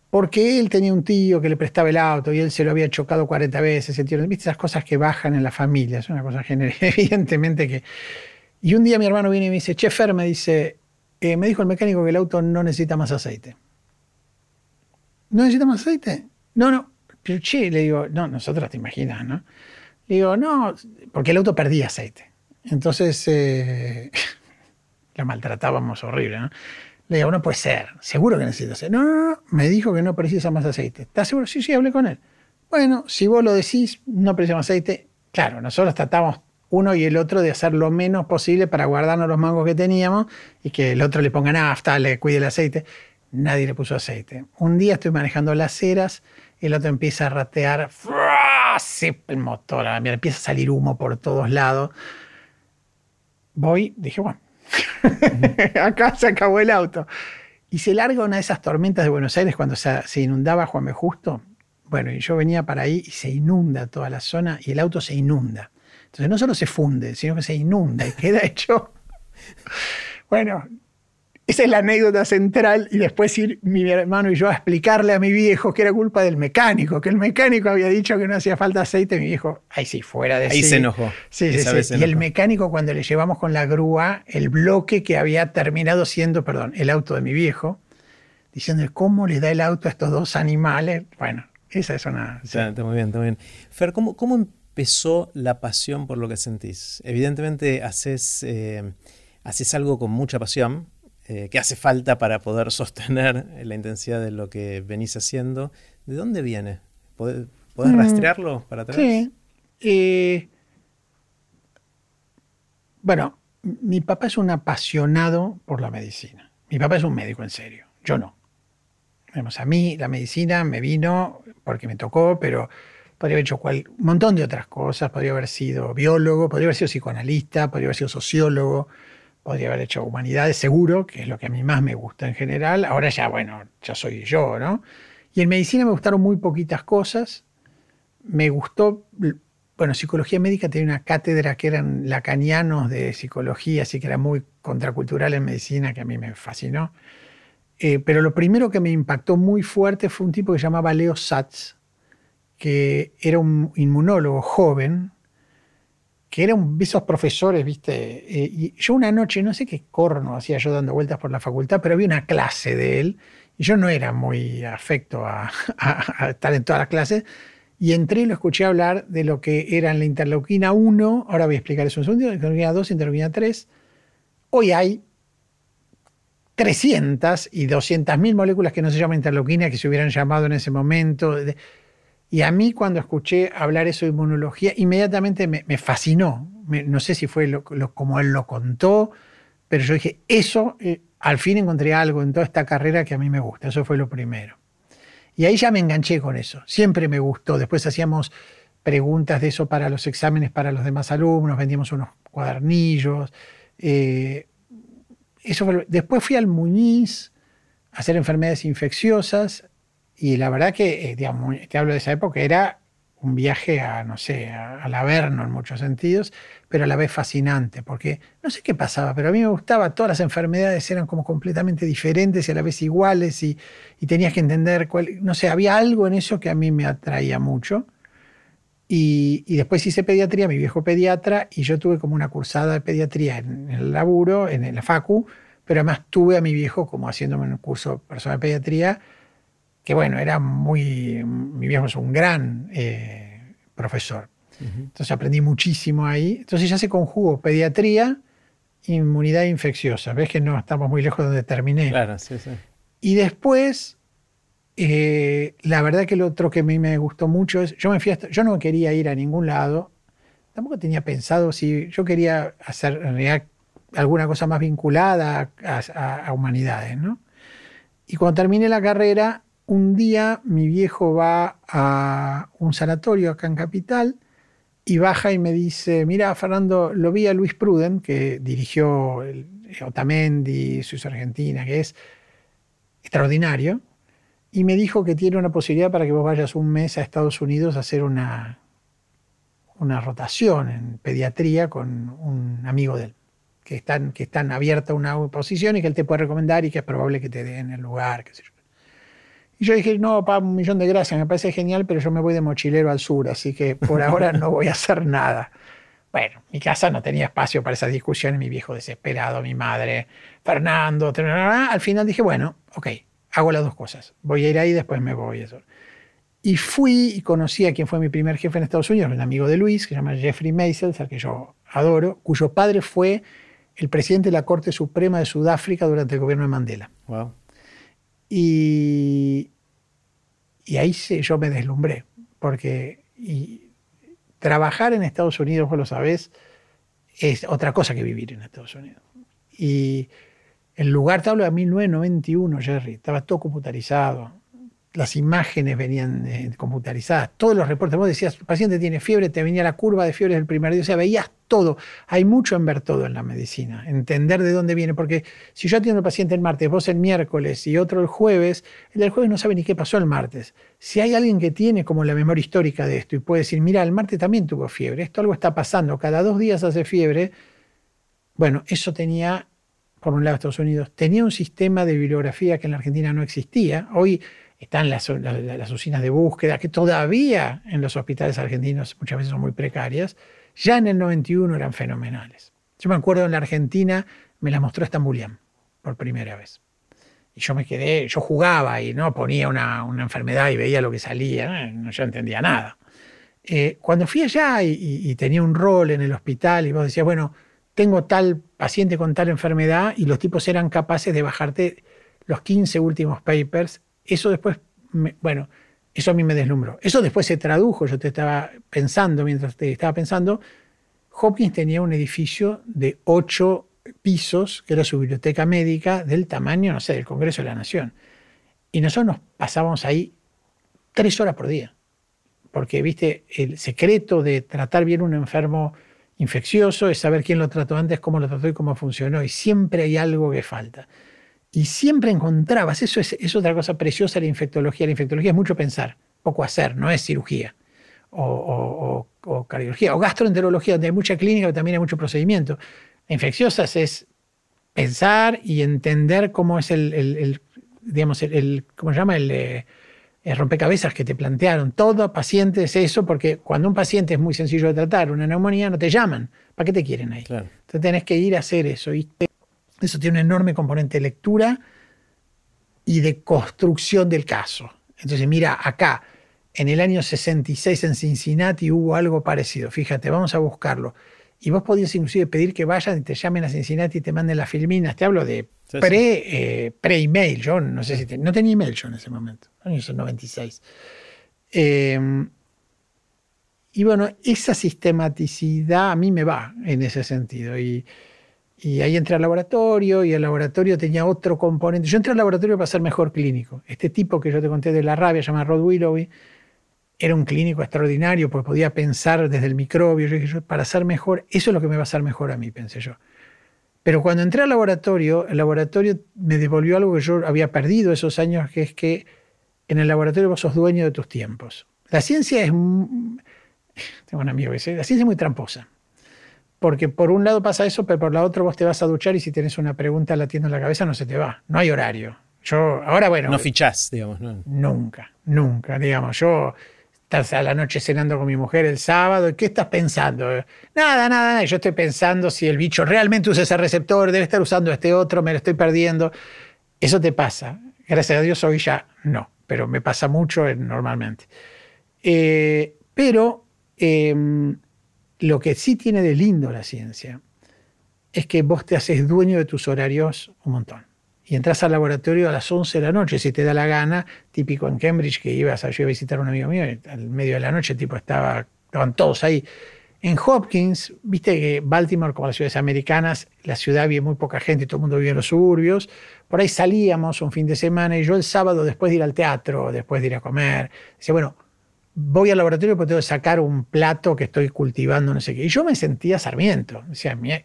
porque él tenía un tío que le prestaba el auto y él se lo había chocado 40 veces. ¿Viste esas cosas que bajan en la familia? Es una cosa general, evidentemente que... Y un día mi hermano viene y me dice, che, Fer, me dice, eh, me dijo el mecánico que el auto no necesita más aceite. ¿No necesita más aceite? No, no. Pero che, le digo, no, nosotros te imaginas, ¿no? Le digo, no, porque el auto perdía aceite. Entonces, eh, la maltratábamos horrible, ¿no? Le digo, no puede ser, seguro que necesita aceite. No, no, me dijo que no precisa más aceite. ¿Estás seguro? Sí, sí, hablé con él. Bueno, si vos lo decís, no precisa más aceite. Claro, nosotros tratamos uno y el otro de hacer lo menos posible para guardarnos los mangos que teníamos y que el otro le ponga nafta, le cuide el aceite. Nadie le puso aceite. Un día estoy manejando las ceras, el otro empieza a ratear. Se el motor, empieza a salir humo por todos lados. Voy, dije, bueno, acá se acabó el auto. Y se larga una de esas tormentas de Buenos Aires cuando se, inundaba Juan B. Justo. Bueno, y yo venía para ahí y se inunda toda la zona y el auto se inunda. Entonces no solo se funde, sino que se inunda y queda hecho. Bueno, esa es la anécdota central y después ir mi hermano y yo a explicarle a mi viejo que era culpa del mecánico, que el mecánico había dicho que no hacía falta aceite. Mi viejo, ahí sí, fuera de Ahí se enojó. Sí, sí, sí. Y el mecánico cuando le llevamos con la grúa el bloque que había terminado siendo, perdón, el auto de mi viejo, diciendo cómo le da el auto a estos dos animales. Bueno, esa es una... Está, muy bien, está muy bien. Fer, ¿cómo, ¿cómo, empezó la pasión por lo que sentís? Evidentemente haces, eh, haces algo con mucha pasión eh, que hace falta para poder sostener la intensidad de lo que venís haciendo. ¿De dónde viene? ¿Podés, mm, rastrearlo para atrás? Sí. Eh, bueno, mi papá es un apasionado por la medicina. Mi papá es un médico en serio, yo no. a mí la medicina me vino porque me tocó, pero podría haber hecho un montón de otras cosas. Podría haber sido biólogo, podría haber sido psicoanalista, podría haber sido sociólogo podría haber hecho humanidades seguro, que es lo que a mí más me gusta en general. Ahora ya, bueno, ya soy yo, ¿no? Y en medicina me gustaron muy poquitas cosas. Me gustó, bueno, psicología médica tenía una cátedra que eran lacanianos de psicología, así que era muy contracultural en medicina, que a mí me fascinó. Eh, pero lo primero que me impactó muy fuerte fue un tipo que se llamaba Leo Satz, que era un inmunólogo joven, que eran esos profesores, ¿viste? Eh, y yo una noche, no sé qué corno hacía yo dando vueltas por la facultad, pero había una clase de él, y yo no era muy afecto a, estar en todas las clases, y entré y lo escuché hablar de lo que era en la interleuquina 1, ahora voy a explicar eso un segundo, interleuquina 2, interleuquina 3. Hoy hay 300 y 200 mil moléculas que no se llaman interleuquina, que se hubieran llamado en ese momento. Y a mí cuando escuché hablar eso de inmunología, inmediatamente me, fascinó. no sé si fue lo, como él lo contó, pero yo dije, eso, eh, al fin encontré algo en toda esta carrera que a mí me gusta. Eso fue lo primero. Y ahí ya me enganché con eso. Siempre me gustó. Después hacíamos preguntas de eso para los exámenes para los demás alumnos, vendíamos unos cuadernillos. Eh, eso Después fui al Muñiz a hacer enfermedades infecciosas y la verdad que, eh, te hablo de esa época, era un viaje a, no sé, al Averno en muchos sentidos, pero a la vez fascinante, porque no sé qué pasaba, pero a mí me gustaba, todas las enfermedades eran como completamente diferentes y a la vez iguales y, tenías que entender cuál, no sé, había algo en eso que a mí me atraía mucho. Y, después hice pediatría, mi viejo pediatra, y yo tuve como una cursada de pediatría en, el laburo, en la facu, pero además tuve a mi viejo como haciéndome un curso personal de pediatría, que bueno, era muy, mi viejo es un gran eh, profesor. Entonces aprendí muchísimo ahí. Entonces ya se conjugó pediatría, inmunidad infecciosa. Ves que no estamos muy lejos de donde terminé. Claro, sí, sí. Y después, eh, la verdad que lo otro que a mí me gustó mucho es, yo me fui yo no quería ir a ningún lado, tampoco tenía pensado si yo quería hacer en realidad alguna cosa más vinculada a, a humanidades, ¿no? Y cuando terminé la carrera, un día mi viejo va a un sanatorio acá en Capital y baja y me dice, mira Fernando, lo vi a Luis Pruden, que dirigió el, Otamendi, Suiza Argentina, que es extraordinario, y me dijo que tiene una posibilidad para que vos vayas un mes a Estados Unidos a hacer una, una rotación en pediatría con un amigo de él, que están, que están abierta una posición y que él te puede recomendar y que es probable que te den el lugar. Y yo dije, no, pa, un millón de gracias, me parece genial, pero yo me voy de mochilero al sur, así que por ahora no voy a hacer nada. Bueno, mi casa no tenía espacio para esas discusiones, mi viejo desesperado, mi madre, Fernando, al final dije, bueno, ok, hago las dos cosas, voy a ir ahí, después me voy. Eso. Y fui y conocí a quien fue mi primer jefe en Estados Unidos, un amigo de Luis, que se llama Jeffrey Maisel, al que yo adoro, cuyo padre fue el presidente de la Corte Suprema de Sudáfrica durante el gobierno de Mandela. Wow. Y, y ahí yo me deslumbré, porque trabajar en Estados Unidos, vos lo sabés, es otra cosa que vivir en Estados Unidos. Y el lugar, te hablo de 1991, Jerry, estaba todo computarizado. Las imágenes venían eh, computarizadas, todos los reportes. Vos decías, el paciente tiene fiebre, te venía la curva de fiebre del primer día, o sea, veías todo. Hay mucho en ver todo en la medicina, entender de dónde viene, porque si yo atiendo al paciente el martes, vos el miércoles y otro el jueves, el del jueves no sabe ni qué pasó el martes. Si hay alguien que tiene como la memoria histórica de esto y puede decir, mira, el martes también tuvo fiebre, esto algo está pasando, cada dos días hace fiebre, bueno, eso tenía, por un lado Estados Unidos, tenía un sistema de bibliografía que en la Argentina no existía. Hoy están las, las, usinas de búsqueda, que todavía en los hospitales argentinos muchas veces son muy precarias, ya en el 91 eran fenomenales. Yo me acuerdo en la Argentina, me las mostró Estambulian por primera vez. Y yo me quedé, yo jugaba y no ponía una, enfermedad y veía lo que salía, no, yo entendía nada. Eh, cuando fui allá y, y, tenía un rol en el hospital y vos decías, bueno, tengo tal paciente con tal enfermedad y los tipos eran capaces de bajarte los 15 últimos papers eso después, bueno, eso a mí me deslumbró. Eso después se tradujo, yo te estaba pensando, mientras te estaba pensando, Hopkins tenía un edificio de ocho pisos, que era su biblioteca médica, del tamaño, no sé, del Congreso de la Nación. Y nosotros nos pasábamos ahí tres horas por día. Porque, viste, el secreto de tratar bien un enfermo infeccioso es saber quién lo trató antes, cómo lo trató y cómo funcionó. Y siempre hay algo que falta. Y siempre encontrabas, eso es, otra cosa preciosa de la infectología. La infectología es mucho pensar, poco hacer, no es cirugía o, cardiología o gastroenterología, donde hay mucha clínica, pero también hay mucho procedimiento. Infecciosas es pensar y entender cómo es el, digamos, el, ¿cómo se llama? Eh, el, rompecabezas que te plantearon. Todo paciente es eso, porque cuando un paciente es muy sencillo de tratar, una neumonía, no te llaman. ¿Para qué te quieren ahí? Entonces tenés que ir a hacer eso. Y eso tiene un enorme componente de lectura y de construcción del caso. Entonces, mira, acá, en el año 66 en Cincinnati hubo algo parecido. Fíjate, vamos a buscarlo. Y vos podías inclusive pedir que vayan y te llamen a Cincinnati y te manden las filminas. Te hablo de pre, eh, email Yo no sé si no tenía email yo en ese momento, en el 96. Em, y bueno, esa sistematicidad a mí me va en ese sentido. Y, y ahí entré al laboratorio y el laboratorio tenía otro componente. Yo entré al laboratorio para ser mejor clínico. Este tipo que yo te conté de la rabia, llamado Rod Willoughby, era un clínico extraordinario porque podía pensar desde el microbio. Yo para ser mejor, eso es lo que me va a hacer mejor a mí, pensé yo. Pero cuando entré al laboratorio, el laboratorio me devolvió algo que yo había perdido esos años, que es que en el laboratorio vos sos dueño de tus tiempos. La ciencia es... Tengo un amigo que dice, la ciencia es muy tramposa. Porque por un lado pasa eso, pero por la otra vos te vas a duchar y si tienes una pregunta latiendo en la cabeza no se te va. No hay horario. Yo, ahora bueno. No fichás, digamos. Nunca, nunca. Digamos, yo estás a la noche cenando con mi mujer el sábado, ¿qué estás pensando? Nada, nada, nada. Yo estoy pensando si el bicho realmente usa ese receptor, debe estar usando este otro, me lo estoy perdiendo. Eso te pasa. Gracias a Dios hoy ya no, pero me pasa mucho normalmente. Eh, pero em, lo que sí tiene de lindo la ciencia es que vos te haces dueño de tus horarios un montón. Y entras al laboratorio a las 11 de la noche, si te da la gana, típico en Cambridge, que ibas a, yo a visitar a un amigo mío, al medio de la noche, tipo, estaba, estaban todos ahí. En Hopkins, viste que Baltimore, como las ciudades americanas, la ciudad había muy poca gente, todo el mundo vivía en los suburbios. Por ahí salíamos un fin de semana y yo el sábado, después de ir al teatro, después de ir a comer, decía, bueno, voy al laboratorio porque tengo que sacar un plato que estoy cultivando, no sé qué. Y yo me sentía Sarmiento.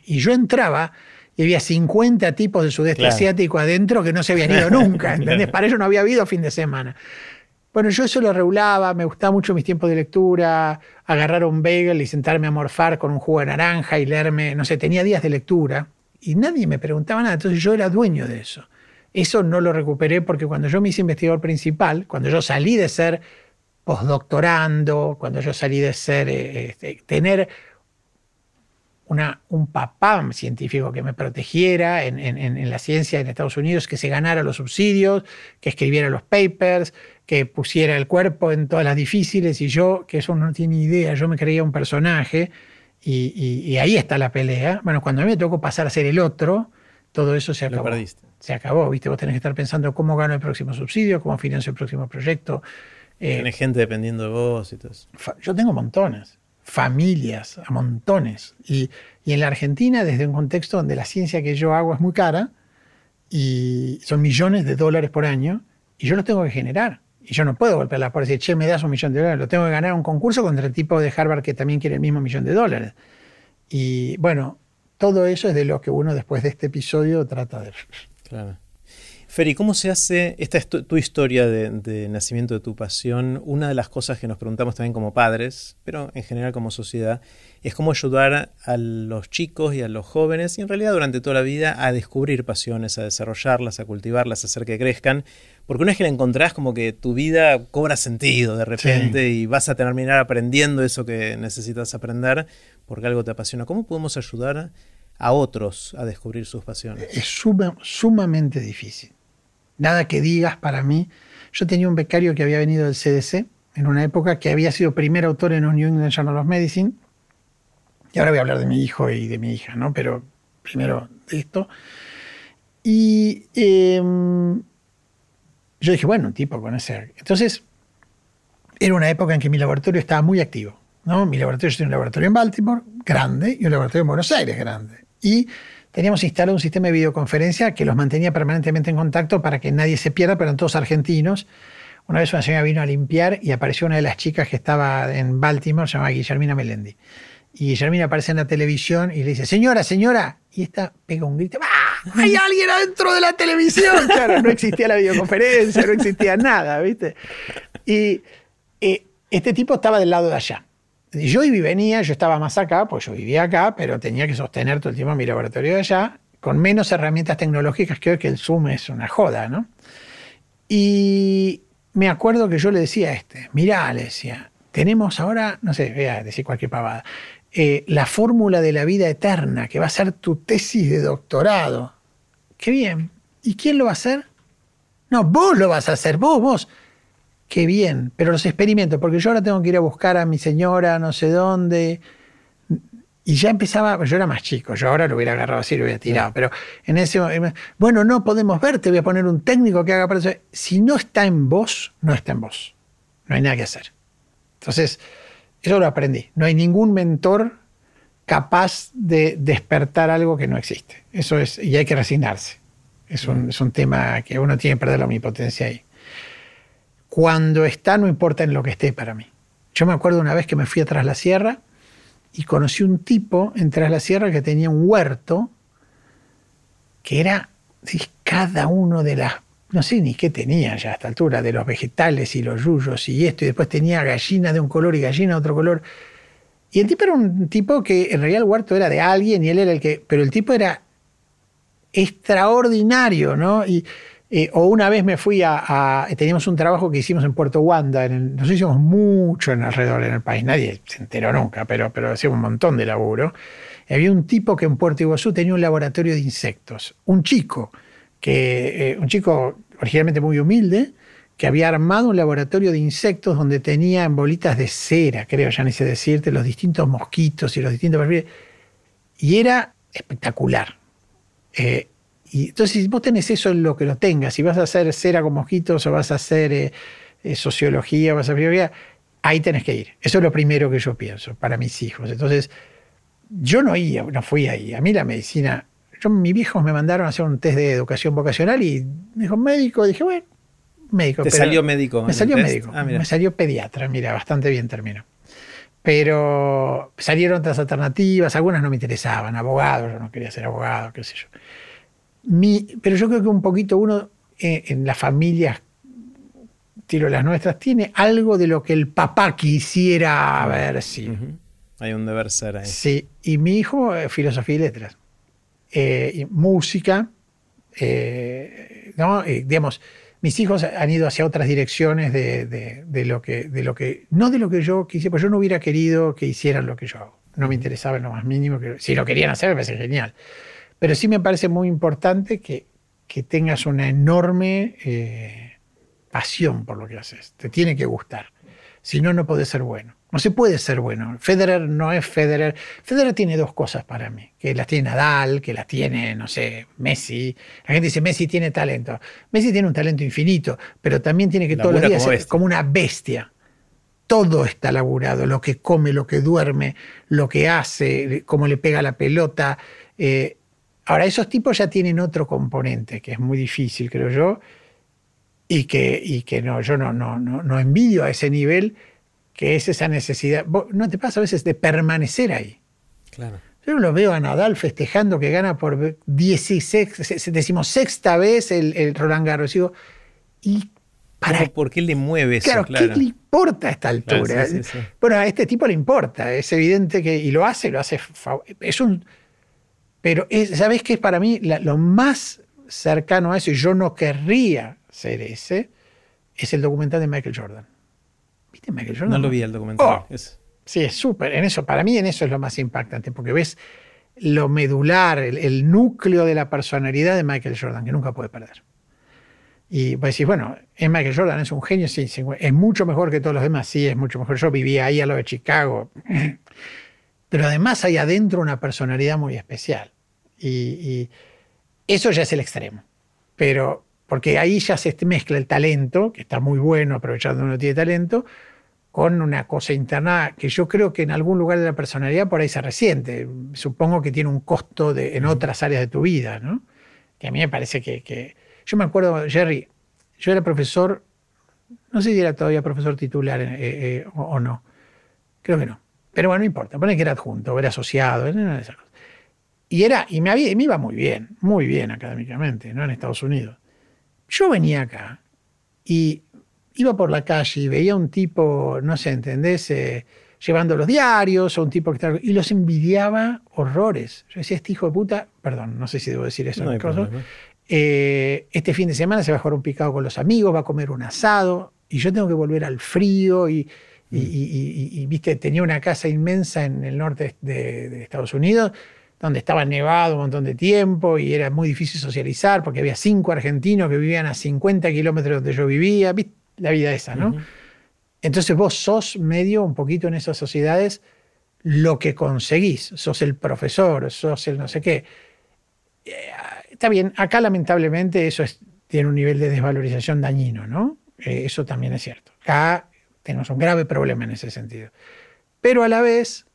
y yo entraba y había 50 tipos de sudeste asiático adentro que no se habían ido nunca, ¿entendés? Para ello no había habido fin de semana. Bueno, yo eso lo regulaba, me gustaba mucho mis tiempos de lectura, agarrar un bagel y sentarme a morfar con un jugo de naranja y leerme, no sé, tenía días de lectura y nadie me preguntaba nada, entonces yo era dueño de eso. Eso no lo recuperé porque cuando yo me hice investigador principal, cuando yo salí de ser postdoctorando, cuando yo salí de ser, eh, este, tener una, un papá científico que me protegiera en, la ciencia en Estados Unidos, que se ganara los subsidios, que escribiera los papers, que pusiera el cuerpo en todas las difíciles y yo, que eso no tiene idea, yo me creía un personaje y, ahí está la pelea. Bueno, cuando a mí me tocó pasar a ser el otro, todo eso se acabó. Se acabó, ¿viste? Vos tenés que estar pensando cómo gano el próximo subsidio, cómo financio el próximo proyecto. Eh, gente dependiendo de vos y todo eso. Yo tengo montones, familias, a montones. Y, en la Argentina, desde un contexto donde la ciencia que yo hago es muy cara y son millones de dólares por año, y yo los tengo que generar. Y yo no puedo golpear la puerta y decir, che, me das un millón de dólares. Lo tengo que ganar un concurso contra el tipo de Harvard que también quiere el mismo millón de dólares. Y bueno, todo eso es de lo que uno después de este episodio trata de... Claro. Feri, ¿cómo se hace, esta es tu, historia de, nacimiento de tu pasión? Una de las cosas que nos preguntamos también como padres, pero en general como sociedad, es cómo ayudar a los chicos y a los jóvenes, y en realidad durante toda la vida, a descubrir pasiones, a desarrollarlas, a cultivarlas, a hacer que crezcan. Porque una vez que la encontrás, como que tu vida cobra sentido de repente y vas a terminar aprendiendo eso que necesitas aprender porque algo te apasiona. ¿Cómo podemos ayudar a otros a descubrir sus pasiones? Es sumamente difícil nada que digas para mí. Yo tenía un becario que había venido del CDC en una época que había sido primer autor en los New England Journal of Medicine. Y ahora voy a hablar de mi hijo y de mi hija, ¿no? Pero primero de esto. Y em, yo dije, bueno, un tipo con ese. Entonces, era una época en que mi laboratorio estaba muy activo. ¿no? Mi laboratorio, yo un laboratorio en Baltimore, grande, y un laboratorio en Buenos Aires, grande. Y teníamos instalado un sistema de videoconferencia que los mantenía permanentemente en contacto para que nadie se pierda, pero eran todos argentinos. Una vez una señora vino a limpiar y apareció una de las chicas que estaba en Baltimore, se llamaba Guillermina Melendi. Y Guillermina aparece en la televisión y le dice, señora, señora. Y esta pega un grito, ¡Ah! ¡Hay alguien adentro de la televisión! Claro, no existía la videoconferencia, no existía nada, ¿viste? Y eh, este tipo estaba del lado de allá. Yo y venía, yo estaba más acá, pues yo vivía acá, pero tenía que sostener todo el tiempo mi laboratorio de allá, con menos herramientas tecnológicas que hoy que el Zoom es una joda, ¿no? Y me acuerdo que yo le decía a este, mirá, le decía, tenemos ahora, no sé, voy a decir cualquier pavada, eh, la fórmula de la vida eterna, que va a ser tu tesis de doctorado. Qué bien. ¿Y quién lo va a hacer? No, vos lo vas a hacer, vos, vos qué bien, pero los experimentos, porque yo ahora tengo que ir a buscar a mi señora no sé dónde. Y ya empezaba, yo era más chico, yo ahora lo hubiera agarrado así, lo hubiera tirado, pero en ese momento, bueno, no podemos ver, te voy a poner un técnico que haga para eso. Si no está en vos, no está en vos. No hay nada que hacer. Entonces, eso lo aprendí. No hay ningún mentor capaz de despertar algo que no existe. Eso es, y hay que resignarse. Es un, es un tema que uno tiene que perder la omnipotencia ahí cuando está no importa en lo que esté para mí. Yo me acuerdo una vez que me fui a Tras la Sierra y conocí un tipo en Tras la Sierra que tenía un huerto que era cada uno de las, no sé ni qué tenía ya a esta altura, de los vegetales y los yuyos y esto, y después tenía gallina de un color y gallina de otro color. Y el tipo era un tipo que en realidad el huerto era de alguien y él era el que, pero el tipo era extraordinario, ¿no? Y, eh, o una vez me fui a, Teníamos un trabajo que hicimos en Puerto Wanda, en nos hicimos mucho en alrededor en el país, nadie se enteró nunca, pero, pero hacíamos un montón de laburo. había un tipo que en Puerto Iguazú tenía un laboratorio de insectos, un chico, que, eh, un chico originalmente muy humilde, que había armado un laboratorio de insectos donde tenía en bolitas de cera, creo, ya ni sé decirte, los distintos mosquitos y los distintos perfiles. Y era espectacular. Eh, y entonces, si vos tenés eso en lo que lo tengas, si vas a hacer cera con mosquitos o vas a hacer eh, eh, sociología, vas a hacer biología, ahí tenés que ir. Eso es lo primero que yo pienso para mis hijos. Entonces, yo no iba, no fui ahí. A mí la medicina, yo, mis viejos me mandaron a hacer un test de educación vocacional y me dijo médico. Dije, bueno, médico. ¿Te salió médico? Me salió médico. Ah, me salió pediatra, mira, bastante bien terminó. Pero salieron otras alternativas, algunas no me interesaban, abogados, yo no quería ser abogado, qué sé yo pero yo creo que un poquito uno eh, en las familias, tiro las nuestras, tiene algo de lo que el papá quisiera ver si. Hay un deber ser ahí. Sí, y mi hijo, eh, filosofía y letras. Eh, música, ¿no? digamos, mis hijos han ido hacia otras direcciones de, lo que, de lo que, no de lo que yo quisiera, pues yo no hubiera querido que hicieran lo que yo hago. No me interesaba en lo más mínimo. Que, si lo querían hacer, me parece genial. Pero sí me parece muy importante que, tengas una enorme eh, pasión por lo que haces. Te tiene que gustar. Si no, no puede ser bueno. No se puede ser bueno. Federer no es Federer. Federer tiene dos cosas para mí. Que las tiene Nadal, que las tiene, no sé, Messi. La gente dice, Messi tiene talento. Messi tiene un talento infinito, pero también tiene que todos los días ser como una bestia. Todo está laburado. Lo que come, lo que duerme, lo que hace, cómo le pega la pelota. Eh, Ahora, esos tipos ya tienen otro componente que es muy difícil, creo yo, y que, y que no, yo no, no, no, no envidio a ese nivel que es esa necesidad. ¿No te pasa a veces de permanecer ahí? Claro. Yo lo veo a Nadal festejando que gana por 16, decimos sexta vez el, Roland Garros. Digo, ¿y para ¿Por qué le mueve eso? Claro, ¿qué le importa a esta altura? Bueno, a este tipo le importa, es evidente que, y lo hace, lo hace, es un, pero ¿sabes qué es para mí lo más cercano a eso? Y yo no querría ser ese, es el documental de Michael Jordan. ¿Viste Michael Jordan? No lo vi el documental. Oh, Sí, es súper. En eso, para mí en eso es lo más impactante, porque ves lo medular, el, núcleo de la personalidad de Michael Jordan, que nunca puede perder. Y vos decís, bueno, es Michael Jordan, es un genio, sí, es mucho mejor que todos los demás, sí, es mucho mejor. Yo vivía ahí a lo de Chicago. Pero además hay adentro una personalidad muy especial. Y, y eso ya es el extremo. Pero, porque ahí ya se mezcla el talento, que está muy bueno aprovechando uno tiene talento, con una cosa interna que yo creo que en algún lugar de la personalidad por ahí se resiente. Supongo que tiene un costo de, en otras áreas de tu vida, ¿no? Que a mí me parece que, Yo me acuerdo, Jerry, yo era profesor, no sé si era todavía profesor titular eh, eh, o, no, creo que no. Pero bueno, no importa, pone que era adjunto, era asociado, era esas cosas. Y, era, y me, había, me iba muy bien, muy bien académicamente, ¿no? En Estados Unidos. Yo venía acá y iba por la calle y veía un tipo, no sé, ¿entendés? Eh, llevando los diarios o un tipo que estaba... Y los envidiaba horrores. Yo decía, este hijo de puta, perdón, no sé si debo decir eso. Eh, este fin de semana se va a jugar un picado con los amigos, va a comer un asado y yo tengo que volver al frío y, y, mm. viste, tenía una casa inmensa en el norte de, de, Estados Unidos donde estaba nevado un montón de tiempo y era muy difícil socializar porque había cinco argentinos que vivían a 50 kilómetros donde yo vivía. ¿viste? la vida esa, ¿no? Entonces vos sos medio un poquito en esas sociedades lo que conseguís, sos el profesor, sos el no sé qué. Eh, está bien, acá lamentablemente eso tiene un nivel de desvalorización dañino, ¿no? Eh, eso también es cierto. Acá tenemos un grave problema en ese sentido. Pero a la vez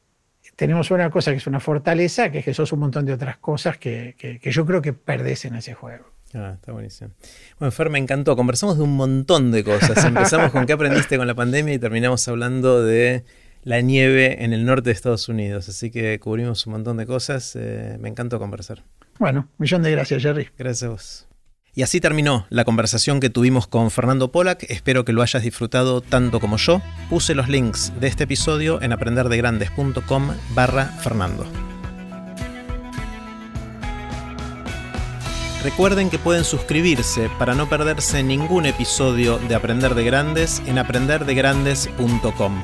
tenemos una cosa que es una fortaleza, que es que sos un montón de otras cosas que, que yo creo que perdés en ese juego. Ah, está buenísimo. Bueno, Fer, me encantó. Conversamos de un montón de cosas. Empezamos con qué aprendiste con la pandemia y terminamos hablando de la nieve en el norte de Estados Unidos. Así que cubrimos un montón de cosas. Eh, me encantó conversar. Bueno, millón de gracias, Jerry. Gracias a vos. Y así terminó la conversación que tuvimos con Fernando Polak. Espero que lo hayas disfrutado tanto como yo. Puse los links de este episodio en aprenderdegrandes.com barra Fernando. Recuerden que pueden suscribirse para no perderse ningún episodio de Aprender de Grandes en aprenderdegrandes.com.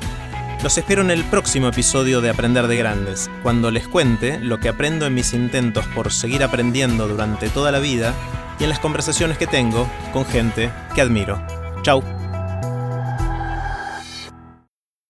Los espero en el próximo episodio de Aprender de Grandes, cuando les cuente lo que aprendo en mis intentos por seguir aprendiendo durante toda la vida y en las conversaciones que tengo con gente que admiro. Chau.